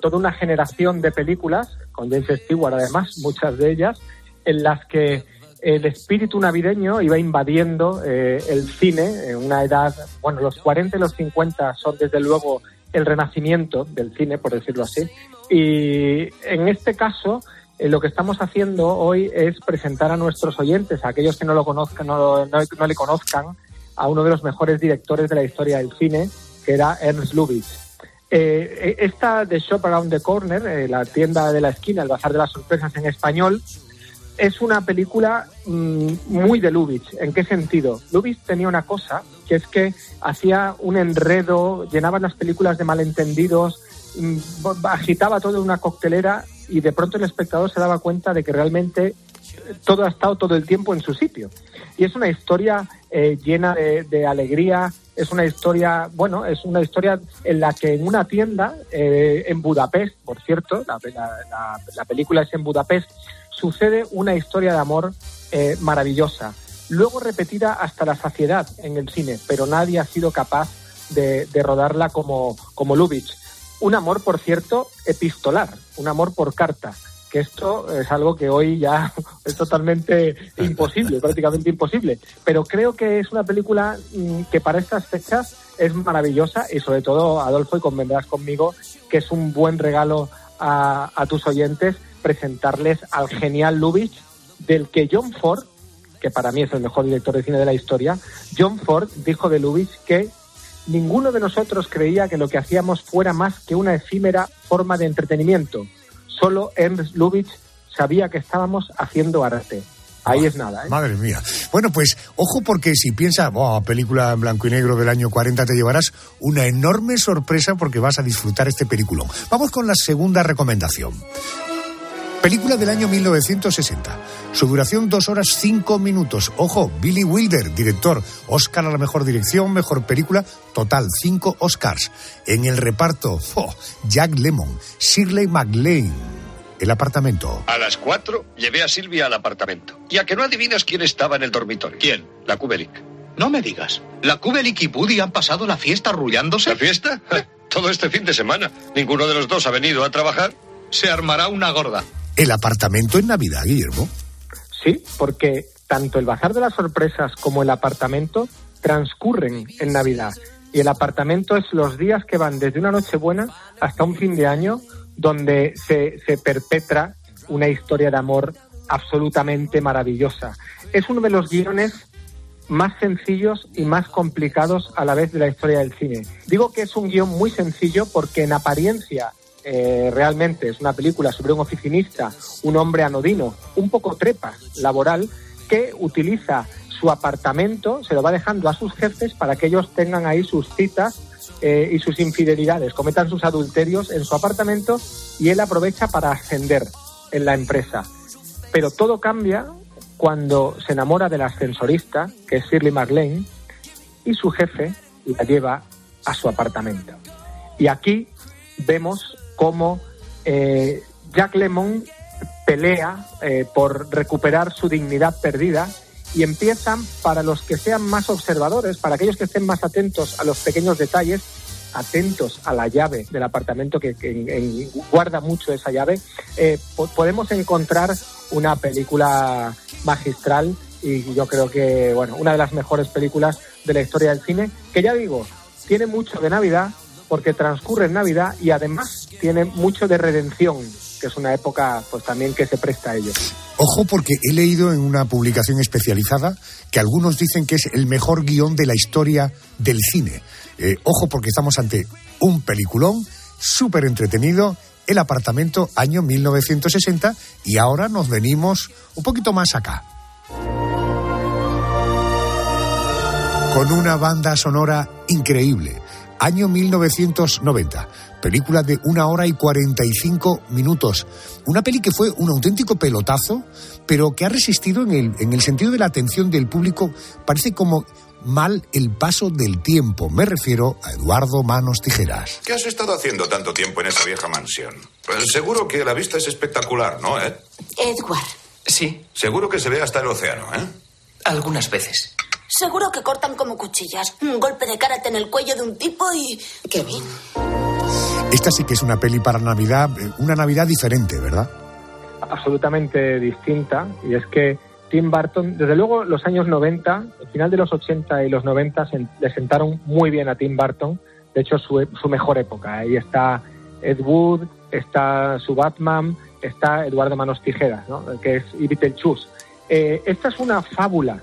toda una generación de películas, con James Stewart además, muchas de ellas, en las que el espíritu navideño iba invadiendo eh, el cine en una edad, bueno, los 40 y los 50 son desde luego el renacimiento del cine, por decirlo así. Y en este caso, eh, lo que estamos haciendo hoy es presentar a nuestros oyentes, a aquellos que no lo conozcan, no, no- no le conozcan, a uno de los mejores directores de la historia del cine, que era Ernst Lubitsch. Eh, esta de Shop Around the Corner, eh, la tienda de la esquina, el bazar de las sorpresas en español, es una película mm, muy de Lubitsch. ¿En qué sentido? Lubitsch tenía una cosa, que es que hacía un enredo, llenaba las películas de malentendidos, mm, agitaba todo en una coctelera y de pronto el espectador se daba cuenta de que realmente todo ha estado todo el tiempo en su sitio. Y es una historia eh, llena de, de alegría, es una historia, bueno, es una historia en la que en una tienda, eh, en Budapest, por cierto, la, la- la- la película es en Budapest, sucede una historia de amor eh, maravillosa, luego repetida hasta la saciedad en el cine, pero nadie ha sido capaz de, de rodarla como, como Lubitsch. Un amor, por cierto, epistolar, un amor por carta, que esto es algo que hoy ya es totalmente imposible, prácticamente imposible. Pero creo que es una película mm, que para estas fechas es maravillosa y sobre todo, Adolfo, y convendrás conmigo, que es un buen regalo a, a tus oyentes presentarles al genial Lubitsch, del que John Ford, que para mí es el mejor director de cine de la historia, John Ford dijo de Lubitsch que ninguno de nosotros creía que lo que hacíamos fuera más que una efímera forma de entretenimiento. Solo Ernst Lubitsch sabía que estábamos haciendo arte. Ahí es nada. ¿eh? Madre mía. Bueno, pues ojo porque si piensas, "Buah, película en blanco y negro del año 40, te llevarás una enorme sorpresa porque vas a disfrutar este peliculón. Vamos con la segunda recomendación. Película del año 1960. Su duración dos horas cinco minutos. Ojo, Billy Wilder, director. Oscar a la mejor dirección, mejor película. Total, cinco Oscars. En el reparto, oh, Jack Lemmon, Shirley MacLaine. El apartamento. A las cuatro llevé a Silvia al apartamento. Y a que no adivinas quién estaba en el dormitorio. ¿Quién? La Kubelik. No me digas. ¿La Kubelik y Buddy han pasado la fiesta arrullándose? ¿La fiesta? Todo este fin de semana. Ninguno de los dos ha venido a trabajar. Se armará una gorda. El apartamento en Navidad, Guillermo. Sí, porque tanto el Bazar de las Sorpresas como el apartamento transcurren en Navidad. Y el apartamento es los días que van desde una Nochebuena hasta un fin de año, donde se, se perpetra una historia de amor absolutamente maravillosa. Es uno de los guiones más sencillos y más complicados a la vez de la historia del cine. Digo que es un guion muy sencillo porque en apariencia eh, realmente es una película sobre un oficinista, un hombre anodino, un poco trepa laboral, que utiliza su apartamento, se lo va dejando a sus jefes para que ellos tengan ahí sus citas eh, y sus infidelidades, cometan sus adulterios en su apartamento y él aprovecha para ascender en la empresa. Pero todo cambia cuando se enamora del ascensorista, que es Shirley MacLaine, y su jefe la lleva a su apartamento. Y aquí vemos cómo eh, Jack Lemon pelea eh, por recuperar su dignidad perdida y empiezan, para los que sean más observadores, para aquellos que estén más atentos a los pequeños detalles, atentos a la llave del apartamento que, guarda mucho esa llave, eh, po- podemos encontrar una película magistral y yo creo que, bueno, una de las mejores películas de la historia del cine, que ya digo, tiene mucho de Navidad porque transcurre en Navidad y además tiene mucho de redención, que es una época pues también que se presta a ello. Ojo porque he leído en una publicación especializada que algunos dicen que es el mejor guion de la historia del cine. Eh, ojo porque estamos ante un peliculón súper entretenido, El apartamento año 1960 y ahora nos venimos un poquito más acá. Con una banda sonora increíble. Año 1990. Película de una hora y 45 minutos. Una peli que fue un auténtico pelotazo, pero que ha resistido en el, en el sentido de la atención del público. Parece como mal el paso del tiempo. Me refiero a Eduardo Manos Tijeras. ¿Qué has estado haciendo tanto tiempo en esa vieja mansión? Pues seguro que la vista es espectacular, ¿no, Ed? Edward, Sí. Seguro que se ve hasta el océano, ¿eh? Algunas veces. Seguro que cortan como cuchillas. Un golpe de karate en el cuello de un tipo y... ¡Qué bien! Esta sí que es una peli para Navidad, eh, una Navidad diferente, ¿verdad? absolutamente distinta y es que Tim Burton, desde luego los años 90, el final de los 80 y los 90 se- le sentaron muy bien a Tim Burton, de hecho su, su mejor época. Ahí está Ed Wood, está su Batman, está Eduardo Manos Tijeras, ¿no? que es y Beetlejuice. Eh, esta es una fábula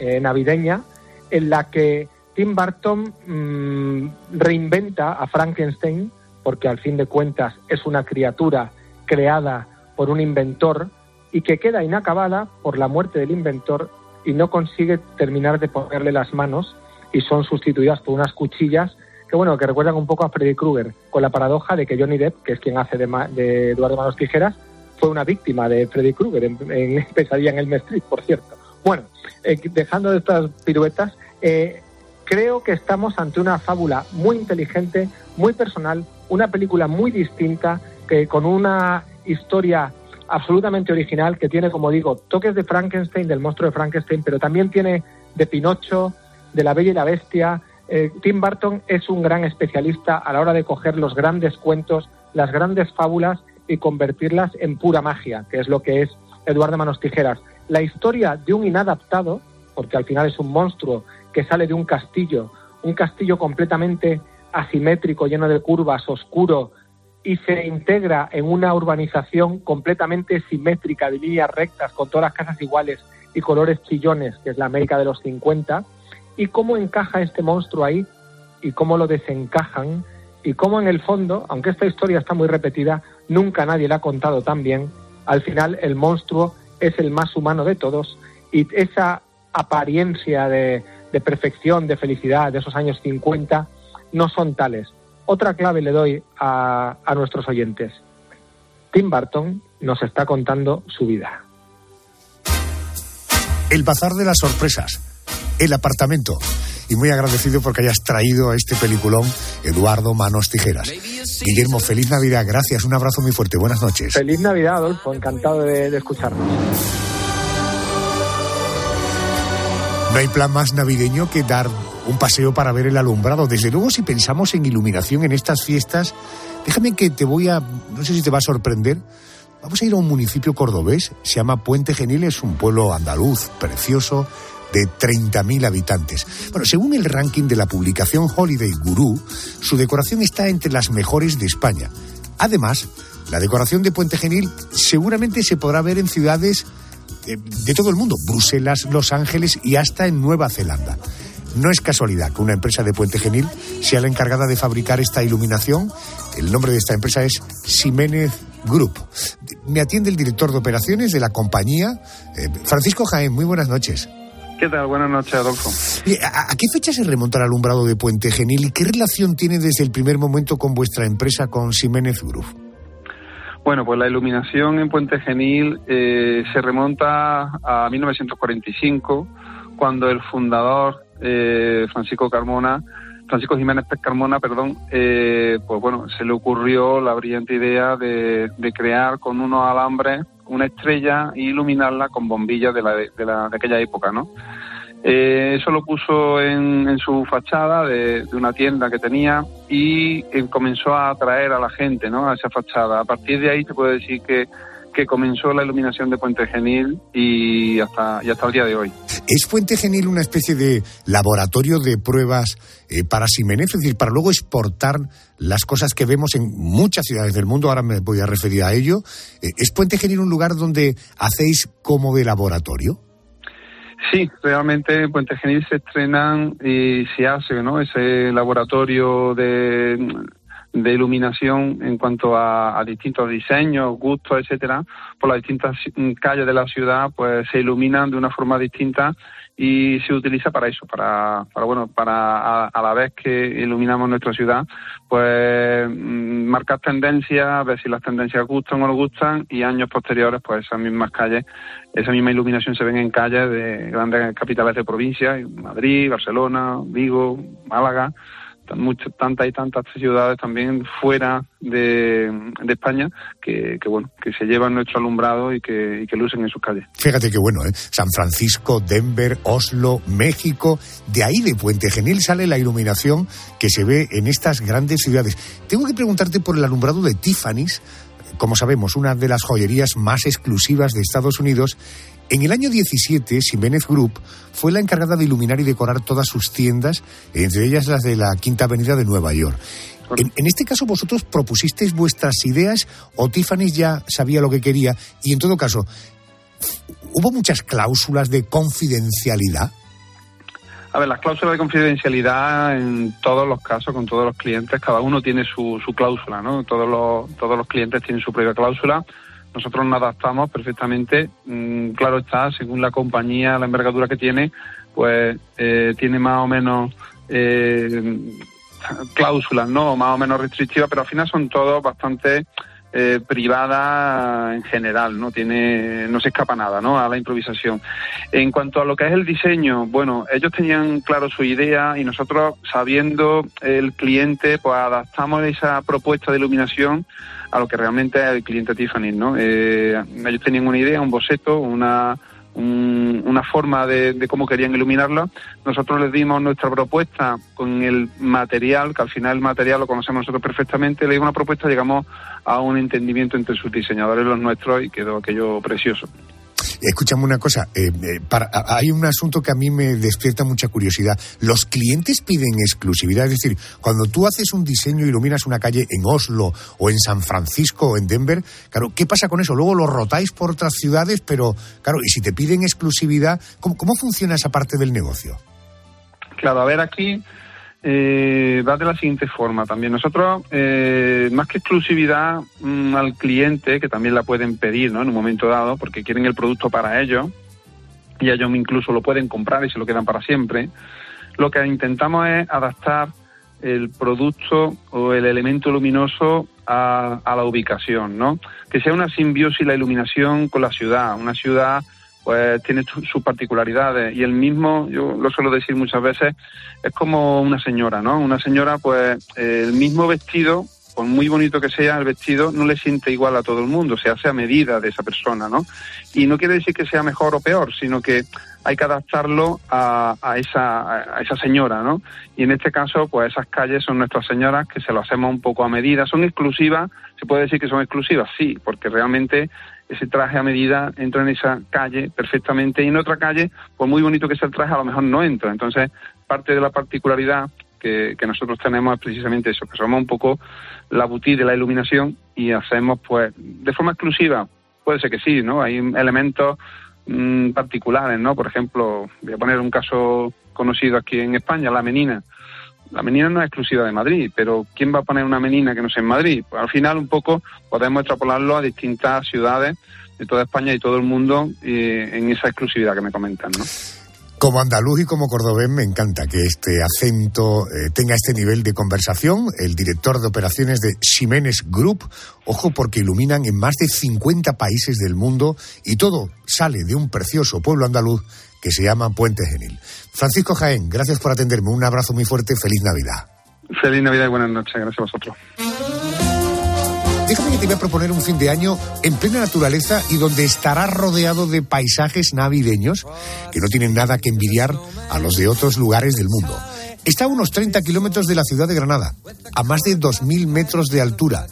eh, navideña en la que Tim Burton mm, reinventa a Frankenstein, porque al fin de cuentas es una criatura creada por un inventor y que queda inacabada por la muerte del inventor y no consigue terminar de ponerle las manos y son sustituidas por unas cuchillas que bueno que recuerdan un poco a Freddy Krueger con la paradoja de que Johnny Depp que es quien hace de, Ma- de Eduardo Manos Tijeras fue una víctima de Freddy Krueger en, en Pesadilla en Elm Street por cierto bueno eh, dejando de estas piruetas eh, creo que estamos ante una fábula muy inteligente, muy personal, una película muy distinta, que con una historia absolutamente original que tiene, como digo, toques de Frankenstein, del monstruo de Frankenstein, pero también tiene de Pinocho, de La Bella y la Bestia. Eh, Tim Burton es un gran especialista a la hora de coger los grandes cuentos, las grandes fábulas y convertirlas en pura magia, que es lo que es Eduardo Manos Tijeras. La historia de un inadaptado, porque al final es un monstruo que sale de un castillo, un castillo completamente asimétrico, lleno de curvas, oscuro, y se integra en una urbanización completamente simétrica, de líneas rectas, con todas las casas iguales y colores chillones, que es la América de los 50, y cómo encaja este monstruo ahí, y cómo lo desencajan, y cómo en el fondo, aunque esta historia está muy repetida, nunca nadie la ha contado tan bien, al final el monstruo es el más humano de todos, y esa apariencia de, de perfección, de felicidad de esos años 50, no son tales. Otra clave le doy a, a nuestros oyentes. Tim Burton nos está contando su vida. El bazar de las sorpresas, el apartamento. Y muy agradecido porque hayas traído a este peliculón Eduardo Manos Tijeras. Guillermo, feliz Navidad, gracias, un abrazo muy fuerte, buenas noches. Feliz Navidad, Adolfo, encantado de, de escucharnos. No hay plan más navideño que dar un paseo para ver el alumbrado. Desde luego, si pensamos en iluminación en estas fiestas, déjame que te voy a, no sé si te va a sorprender, vamos a ir a un municipio cordobés, se llama Puente Genil, es un pueblo andaluz precioso de 30.000 habitantes. Bueno, según el ranking de la publicación Holiday Guru, su decoración está entre las mejores de España. Además, la decoración de Puente Genil seguramente se podrá ver en ciudades eh, de todo el mundo, Bruselas, Los Ángeles y hasta en Nueva Zelanda. No es casualidad que una empresa de Puente Genil sea la encargada de fabricar esta iluminación. El nombre de esta empresa es Ximénez Group. Me atiende el director de operaciones de la compañía, eh, Francisco Jaén. Muy buenas noches. ¿Qué tal? Buenas noches, Adolfo. ¿A, qué fecha se remonta el alumbrado de Puente Genil y qué relación tiene desde el primer momento con vuestra empresa, con Ximénez Group? Bueno, pues la iluminación en Puente Genil eh, se remonta a 1945, cuando el fundador eh, Francisco Carmona, Francisco Jiménez Carmona, perdón, eh, pues bueno, se le ocurrió la brillante idea de, de crear con unos alambres una estrella e iluminarla con bombillas de, la, de, la, de aquella época, ¿no? Eh, eso lo puso en, su fachada de, de, una tienda que tenía y eh, comenzó a atraer a la gente ¿no? a esa fachada. A partir de ahí se puede decir que, que comenzó la iluminación de Puente Genil y hasta, y hasta el día de hoy. ¿Es Puente Genil una especie de laboratorio de pruebas eh, para Simenez? Es decir, para luego exportar las cosas que vemos en muchas ciudades del mundo, ahora me voy a referir a ello. Eh, ¿Es Puente Genil un lugar donde hacéis como de laboratorio? Sí, realmente en Puente Genil se estrenan y se hace ¿no? ese laboratorio de, de iluminación en cuanto a, a, distintos diseños, gustos, etcétera, por las distintas calles de la ciudad, pues se iluminan de una forma distinta y se utiliza para eso, para, para bueno, para a, a la vez que iluminamos nuestra ciudad, pues mm, marcar tendencias, ver si las tendencias gustan o no gustan y años posteriores, pues esas mismas calles, esa misma iluminación se ven en calles de grandes capitales de provincia, Madrid, Barcelona, Vigo, Málaga, mucho, tantas y tantas ciudades también fuera de, España que, bueno que se llevan nuestro alumbrado y que, que lucen en sus calles. Fíjate qué bueno, ¿eh? San Francisco, Denver, Oslo, México, de ahí de Puente Genil sale la iluminación que se ve en estas grandes ciudades. Tengo que preguntarte por el alumbrado de Tiffany's, como sabemos, una de las joyerías más exclusivas de Estados Unidos. En el año 17, Simenez Group fue la encargada de iluminar y decorar todas sus tiendas, entre ellas las de la Quinta Avenida de Nueva York. En, en, este caso, vosotros propusisteis vuestras ideas o Tiffany ya sabía lo que quería y, en todo caso, ¿hubo muchas cláusulas de confidencialidad? A ver, las cláusulas de confidencialidad en todos los casos, con todos los clientes, cada uno tiene su, su cláusula, ¿no? Todos los, todos los clientes tienen su propia cláusula. Nosotros nos adaptamos perfectamente. Mm, claro está, según la compañía, la envergadura que tiene, pues eh, tiene más o menos eh, cláusulas, ¿no? Más o menos restrictivas, pero al final son todos bastante eh, privada en general, no tiene, no se escapa nada, ¿no? A la improvisación. En cuanto a lo que es el diseño, bueno, ellos tenían claro su idea y nosotros, sabiendo el cliente, pues adaptamos esa propuesta de iluminación a lo que realmente es el cliente Tiffany, ¿no? Eh, ellos tenían una idea, un boceto, una un, una forma de, de, cómo querían iluminarlo. Nosotros les dimos nuestra propuesta con el material, que al final el material lo conocemos nosotros perfectamente, le dimos una propuesta, llegamos a un entendimiento entre sus diseñadores y los nuestros y quedó aquello precioso. Escúchame una cosa, eh, eh, hay un asunto que a mí me despierta mucha curiosidad. ¿Los clientes piden exclusividad? Es decir, cuando tú haces un diseño, iluminas una calle en Oslo o en San Francisco o en Denver, claro, ¿qué pasa con eso? Luego lo rotáis por otras ciudades, pero claro, y si te piden exclusividad, ¿cómo, cómo funciona esa parte del negocio? Claro, a ver, aquí eh, va de la siguiente forma también. Nosotros, eh, más que exclusividad mmm, al cliente, que también la pueden pedir ¿no? en un momento dado, porque quieren el producto para ellos, y ellos incluso lo pueden comprar y se lo quedan para siempre, lo que intentamos es adaptar el producto o el elemento luminoso a, a la ubicación, ¿no? Que sea una simbiosis la iluminación con la ciudad, una ciudad pues tiene sus particularidades y el mismo, yo lo suelo decir muchas veces, es como una señora, ¿no? Una señora, pues el mismo vestido, por muy bonito que sea el vestido, no le siente igual a todo el mundo, se hace a medida de esa persona, ¿no? Y no quiere decir que sea mejor o peor, sino que hay que adaptarlo a, a esa, a esa señora, ¿no? Y en este caso, pues esas calles son nuestras señoras que se lo hacemos un poco a medida, son exclusivas, se puede decir que son exclusivas, sí, porque realmente ese traje a medida entra en esa calle perfectamente y en otra calle, por muy bonito que sea el traje, a lo mejor no entra. Entonces, parte de la particularidad que, que nosotros tenemos es precisamente eso, que somos un poco la boutique de la iluminación y hacemos, pues, de forma exclusiva, puede ser que sí, ¿no? Hay elementos mmm, particulares, ¿no? Por ejemplo, voy a poner un caso conocido aquí en España, la menina. La menina no es exclusiva de Madrid, pero ¿quién va a poner una menina que no sea en Madrid? Pues al final un poco podemos extrapolarlo a distintas ciudades de toda España y todo el mundo en esa exclusividad que me comentan, ¿no? Como andaluz y como cordobés me encanta que este acento eh, tenga este nivel de conversación. El director de operaciones de Ximénez Group, ojo porque iluminan en más de 50 países del mundo y todo sale de un precioso pueblo andaluz que se llama Puente Genil. Francisco Jaén, gracias por atenderme. Un abrazo muy fuerte. Feliz Navidad. Feliz Navidad y buenas noches. Gracias a vosotros. Déjame que te voy a proponer un fin de año en plena naturaleza y donde estarás rodeado de paisajes navideños que no tienen nada que envidiar a los de otros lugares del mundo. Está a unos 30 kilómetros de la ciudad de Granada, a más de 2.000 metros de altura.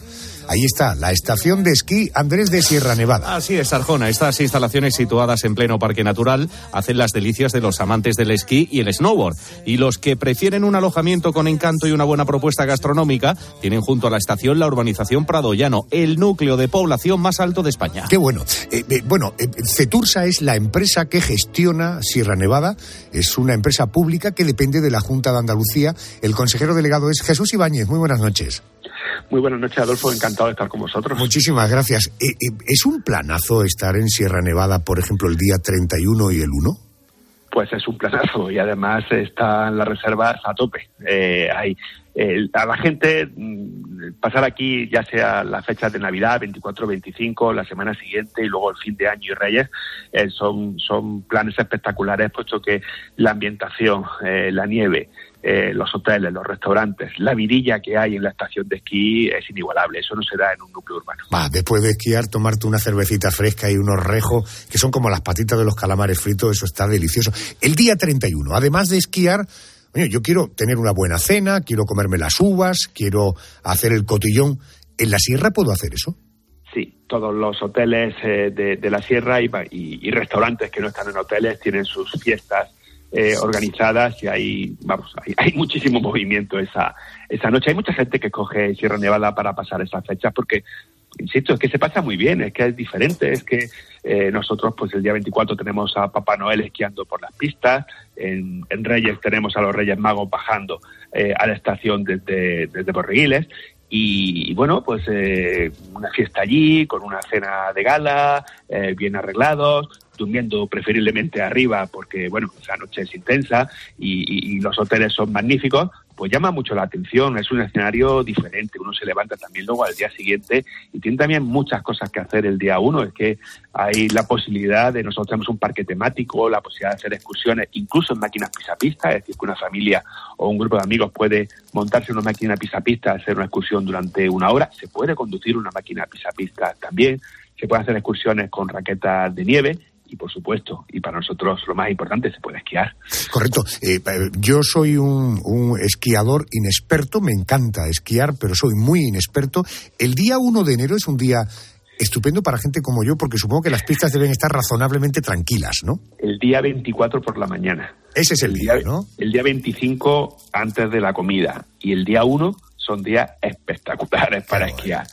Ahí está, la estación de esquí Andrés de Sierra Nevada. Así es, Arjona. Estas instalaciones situadas en pleno parque natural hacen las delicias de los amantes del esquí y el snowboard. Y los que prefieren un alojamiento con encanto y una buena propuesta gastronómica tienen junto a la estación la urbanización Prado Llano, el núcleo de población más alto de España. Qué bueno. Eh, eh, bueno, eh, Cetursa es la empresa que gestiona Sierra Nevada. Es una empresa pública que depende de la Junta de Andalucía. El consejero delegado es Jesús Ibáñez. Muy buenas noches. Muy buenas noches, Adolfo. Encantado de estar con vosotros. Muchísimas gracias. Eh, eh, ¿Es un planazo estar en Sierra Nevada, por ejemplo, el día 31 y el 1? Pues es un planazo y además están las reservas a tope. Eh, hay eh, a la gente mm, pasar aquí, ya sea las fechas de Navidad, 24, 25, la semana siguiente y luego el fin de año y Reyes, eh, son, son planes espectaculares, puesto que la ambientación, eh, la nieve, eh, los hoteles, los restaurantes, la virilla que hay en la estación de esquí es inigualable. Eso no se da en un núcleo urbano. Va, después de esquiar, tomarte una cervecita fresca y unos rejos, que son como las patitas de los calamares fritos, eso está delicioso. El día 31, además de esquiar, oye, yo quiero tener una buena cena, quiero comerme las uvas, quiero hacer el cotillón. ¿En la sierra puedo hacer eso? Sí, todos los hoteles eh, de, de la sierra y, y- y restaurantes que no están en hoteles tienen sus fiestas eh, organizadas y hay, vamos, hay, hay muchísimo movimiento esa, esa noche. Hay mucha gente que coge Sierra Nevada para pasar esas fechas porque, insisto, es que se pasa muy bien, es que es diferente, es que eh, nosotros pues el día 24 tenemos a Papá Noel esquiando por las pistas, en, en Reyes tenemos a los Reyes Magos bajando eh, a la estación desde, desde Borreguiles y, y bueno, pues eh, una fiesta allí, con una cena de gala, eh, bien arreglados, durmiendo preferiblemente arriba porque, bueno, esa noche es intensa y, los hoteles son magníficos, pues llama mucho la atención, es un escenario diferente, uno se levanta también luego al día siguiente y tiene también muchas cosas que hacer el día uno, es que hay la posibilidad de, nosotros tenemos un parque temático, la posibilidad de hacer excursiones, incluso en máquinas pisapista, es decir, que una familia o un grupo de amigos puede montarse en una máquina pisapista, hacer una excursión durante una hora, se puede conducir una máquina pisapista también, se puede hacer excursiones con raquetas de nieve y por supuesto, y para nosotros lo más importante, se puede esquiar. Correcto. Eh, eh, yo soy un, un esquiador inexperto, me encanta esquiar, pero soy muy inexperto. El día 1 de enero es un día estupendo para gente como yo, porque supongo que las pistas deben estar razonablemente tranquilas, ¿no? El día 24 por la mañana. Ese es el, día, ¿no? El día 25 antes de la comida y el día 1 son días espectaculares para esquiar.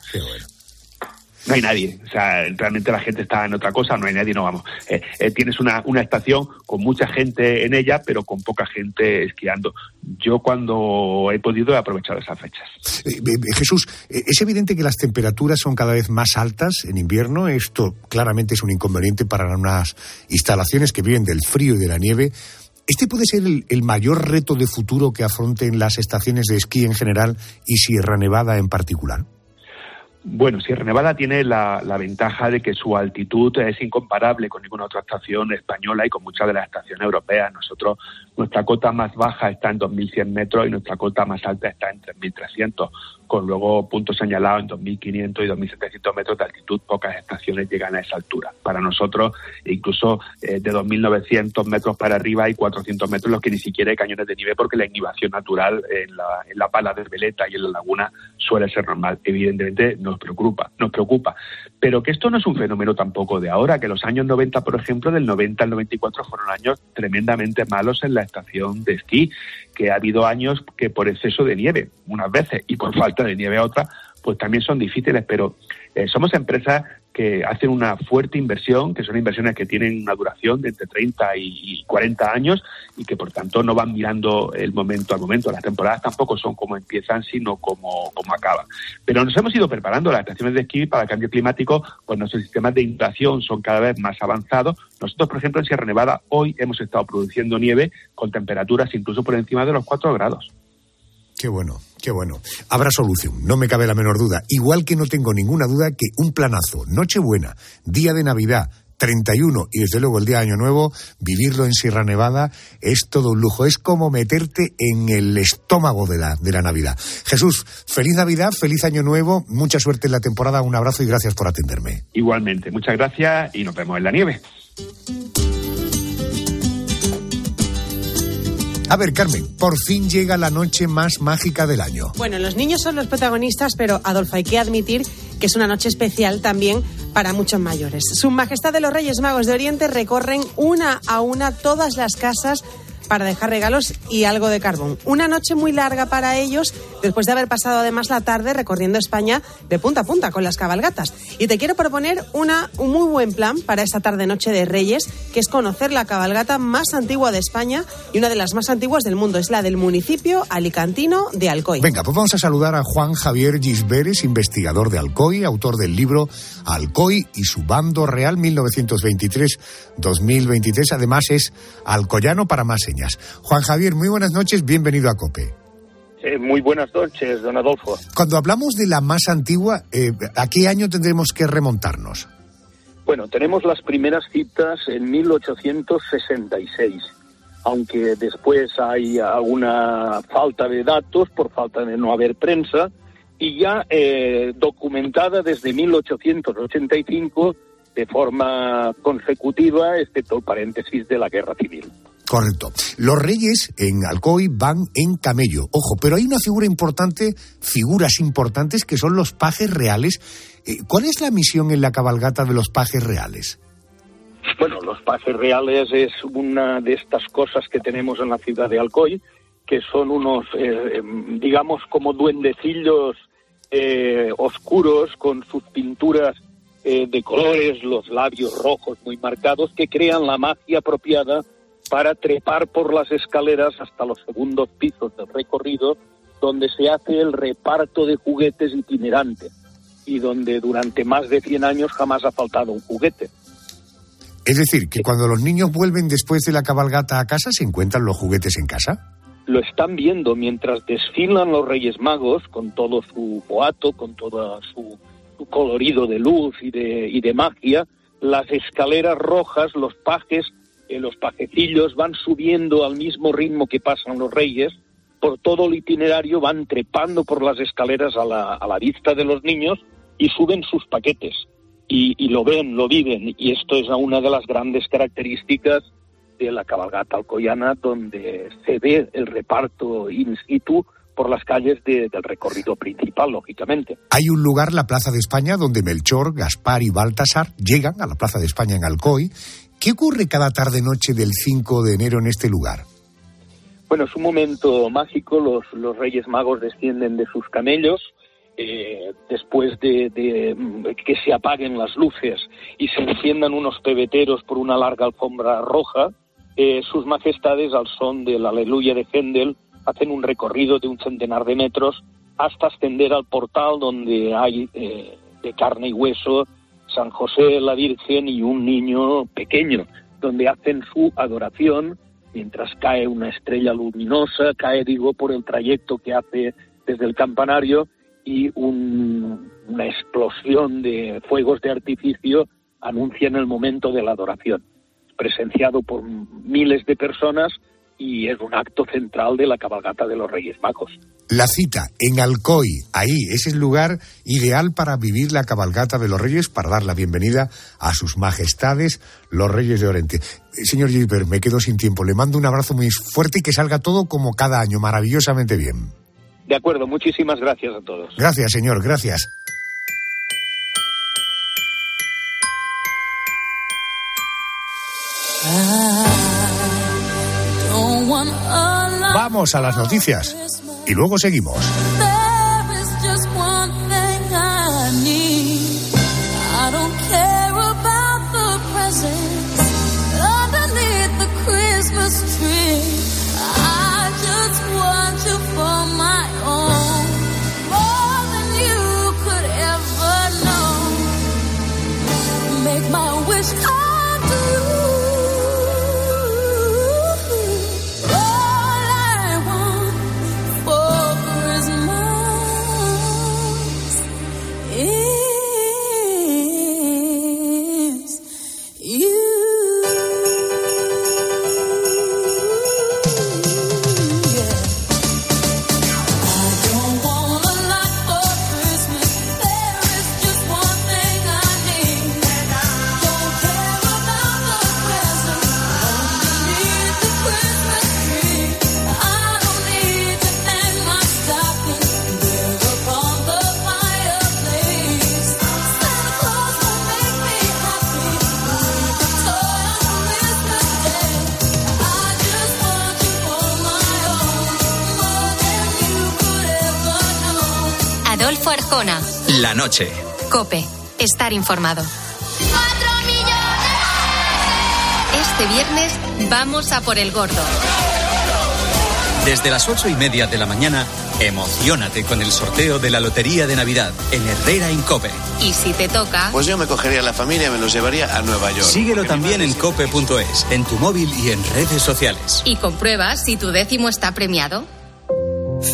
No hay nadie, o sea, realmente la gente está en otra cosa, no hay nadie, no vamos. Eh, eh, tienes una, una estación con mucha gente en ella, pero con poca gente esquiando. Yo cuando he podido he aprovechado esas fechas. Eh, Jesús, es evidente que las temperaturas son cada vez más altas en invierno. Esto claramente es un inconveniente para unas instalaciones que viven del frío y de la nieve. ¿Este puede ser el, el mayor reto de futuro que afronten las estaciones de esquí en general y Sierra Nevada en particular? Bueno, Sierra Nevada tiene la, la ventaja de que su altitud es incomparable con ninguna otra estación española y con muchas de las estaciones europeas. Nosotros, nuestra cota más baja está en 2.100 metros y nuestra cota más alta está en 3.300, con luego puntos señalados en 2.500 y 2.700 metros de altitud. Pocas estaciones llegan a esa altura. Para nosotros, incluso eh, de 2.900 metros para arriba hay 400 metros los que ni siquiera hay cañones de nieve porque la inhibición natural en la, en la pala de Veleta y en la laguna suele ser normal. Evidentemente nos preocupa, nos preocupa. Pero que esto no es un fenómeno tampoco de ahora, que los años 90, por ejemplo, del 90 al 94 fueron años tremendamente malos en la estación de esquí, que ha habido años que por exceso de nieve, unas veces, y por falta de nieve otras, pues también son difíciles, pero eh, somos empresas que hacen una fuerte inversión, que son inversiones que tienen una duración de entre 30 y 40 años y que por tanto no van mirando el momento al momento. Las temporadas tampoco son como empiezan, sino como, como acaban. Pero nos hemos ido preparando las estaciones de esquí para el cambio climático, pues nuestros sistemas de inundación son cada vez más avanzados. Nosotros, por ejemplo, en Sierra Nevada hoy hemos estado produciendo nieve con temperaturas incluso por encima de los 4 grados. Qué bueno, qué bueno. Habrá solución, no me cabe la menor duda. Igual que no tengo ninguna duda que un planazo, Nochebuena, día de Navidad, 31 y desde luego el día de Año Nuevo, vivirlo en Sierra Nevada es todo un lujo. Es como meterte en el estómago de la, de la Navidad. Jesús, feliz Navidad, feliz Año Nuevo, mucha suerte en la temporada, un abrazo y gracias por atenderme. Igualmente, muchas gracias y nos vemos en la nieve. A ver, Carmen, por fin llega la noche más mágica del año. Bueno, los niños son los protagonistas, pero Adolfo, hay que admitir que es una noche especial también para muchos mayores. Su Majestad de los Reyes Magos de Oriente recorren una a una todas las casas para dejar regalos y algo de carbón. Una noche muy larga para ellos, después de haber pasado además la tarde recorriendo España de punta a punta con las cabalgatas. Y te quiero proponer una, un muy buen plan para esta tarde-noche de Reyes, que es conocer la cabalgata más antigua de España y una de las más antiguas del mundo. Es la del municipio alicantino de Alcoy. Venga, pues vamos a saludar a Juan Javier Gisberes, investigador de Alcoy, autor del libro Alcoy y su bando real 1923-2023. Además es alcoyano para más Juan Javier, muy buenas noches, bienvenido a COPE. Eh, muy buenas noches, don Adolfo. Cuando hablamos de la más antigua, eh, ¿a qué año tendremos que remontarnos? Bueno, tenemos las primeras citas en 1866, aunque después hay alguna falta de datos por falta de no haber prensa, y ya eh, documentada desde 1885 de forma consecutiva, excepto el paréntesis de la guerra civil. Correcto. Los reyes en Alcoy van en camello. Ojo, pero hay una figura importante, figuras importantes que son los pajes reales. Eh, ¿Cuál es la misión en la cabalgata de los pajes reales? Bueno, los pajes reales es una de estas cosas que tenemos en la ciudad de Alcoy, que son unos, eh, digamos, como duendecillos eh, oscuros con sus pinturas eh, de colores, los labios rojos muy marcados, que crean la magia apropiada para trepar por las escaleras hasta los segundos pisos del recorrido, donde se hace el reparto de juguetes itinerante y donde durante más de 100 años jamás ha faltado un juguete. Es decir, que cuando los niños vuelven después de la cabalgata a casa, ¿se encuentran los juguetes en casa? Lo están viendo mientras desfilan los Reyes Magos con todo su boato, con todo su, su colorido de luz y de, y de magia. Las escaleras rojas, los pajes, eh, los pajecillos van subiendo al mismo ritmo que pasan los Reyes. Por todo el itinerario van trepando por las escaleras a la, a la vista de los niños y suben sus paquetes y, y lo ven, lo viven. Y esto es una de las grandes características de la cabalgata alcoyana, donde se ve el reparto in situ por las calles de- del recorrido principal, lógicamente. Hay un lugar, la Plaza de España, donde Melchor, Gaspar y Baltasar llegan a la Plaza de España en Alcoy. ¿Qué ocurre cada tarde-noche del 5 de enero en este lugar? Bueno, es un momento mágico, los, los Reyes Magos descienden de sus camellos, eh, después de, mm, que se apaguen las luces y se enciendan unos pebeteros por una larga alfombra roja, eh, sus majestades, al son del Aleluya de Händel, hacen un recorrido de un centenar de metros hasta ascender al portal donde hay eh, de carne y hueso San José, la Virgen y un niño pequeño, donde hacen su adoración mientras cae una estrella luminosa, cae, digo, por el trayecto que hace desde el campanario y un- una explosión de fuegos de artificio anuncian el momento de la adoración. Presenciado por miles de personas y es un acto central de la cabalgata de los Reyes Magos. La cita en Alcoy, ahí, es el lugar ideal para vivir la cabalgata de los reyes, para dar la bienvenida a sus majestades, los reyes de Oriente. Eh, Señor Gilbert, me quedo sin tiempo. Le mando un abrazo muy fuerte y que salga todo como cada año, maravillosamente bien. De acuerdo, muchísimas gracias a todos. Gracias, señor, gracias. Don't want a lot. Vamos a las noticias y luego seguimos. Noche. Cope. Estar informado. Este viernes vamos a por el gordo. Desde las ocho y media de la mañana, emocionate con el sorteo de la Lotería de Navidad en Herrera Incope. Y si te toca, Pues yo me cogería a la familia y me los llevaría a Nueva York. Síguelo también en cope.es, en tu móvil y en redes sociales. y comprueba si tu décimo está premiado.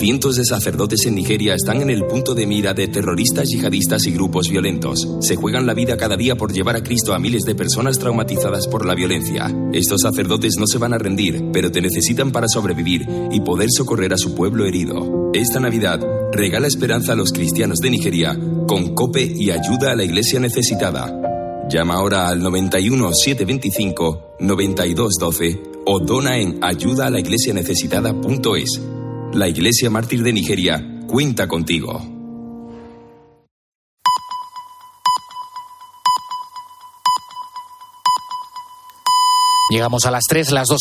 Cientos de sacerdotes en Nigeria están en el punto de mira de terroristas, yihadistas y grupos violentos. Se juegan la vida cada día por llevar a Cristo a miles de personas traumatizadas por la violencia. Estos sacerdotes no se van a rendir, pero te necesitan para sobrevivir y poder socorrer a su pueblo herido. Esta Navidad, regala esperanza a los cristianos de Nigeria con COPE y ayuda a la iglesia necesitada. Llama ahora al 91 725 9212 o dona en ayudaalaiglesianecesitada.es. La Iglesia Mártir de Nigeria cuenta contigo. Llegamos a las 3, las 2.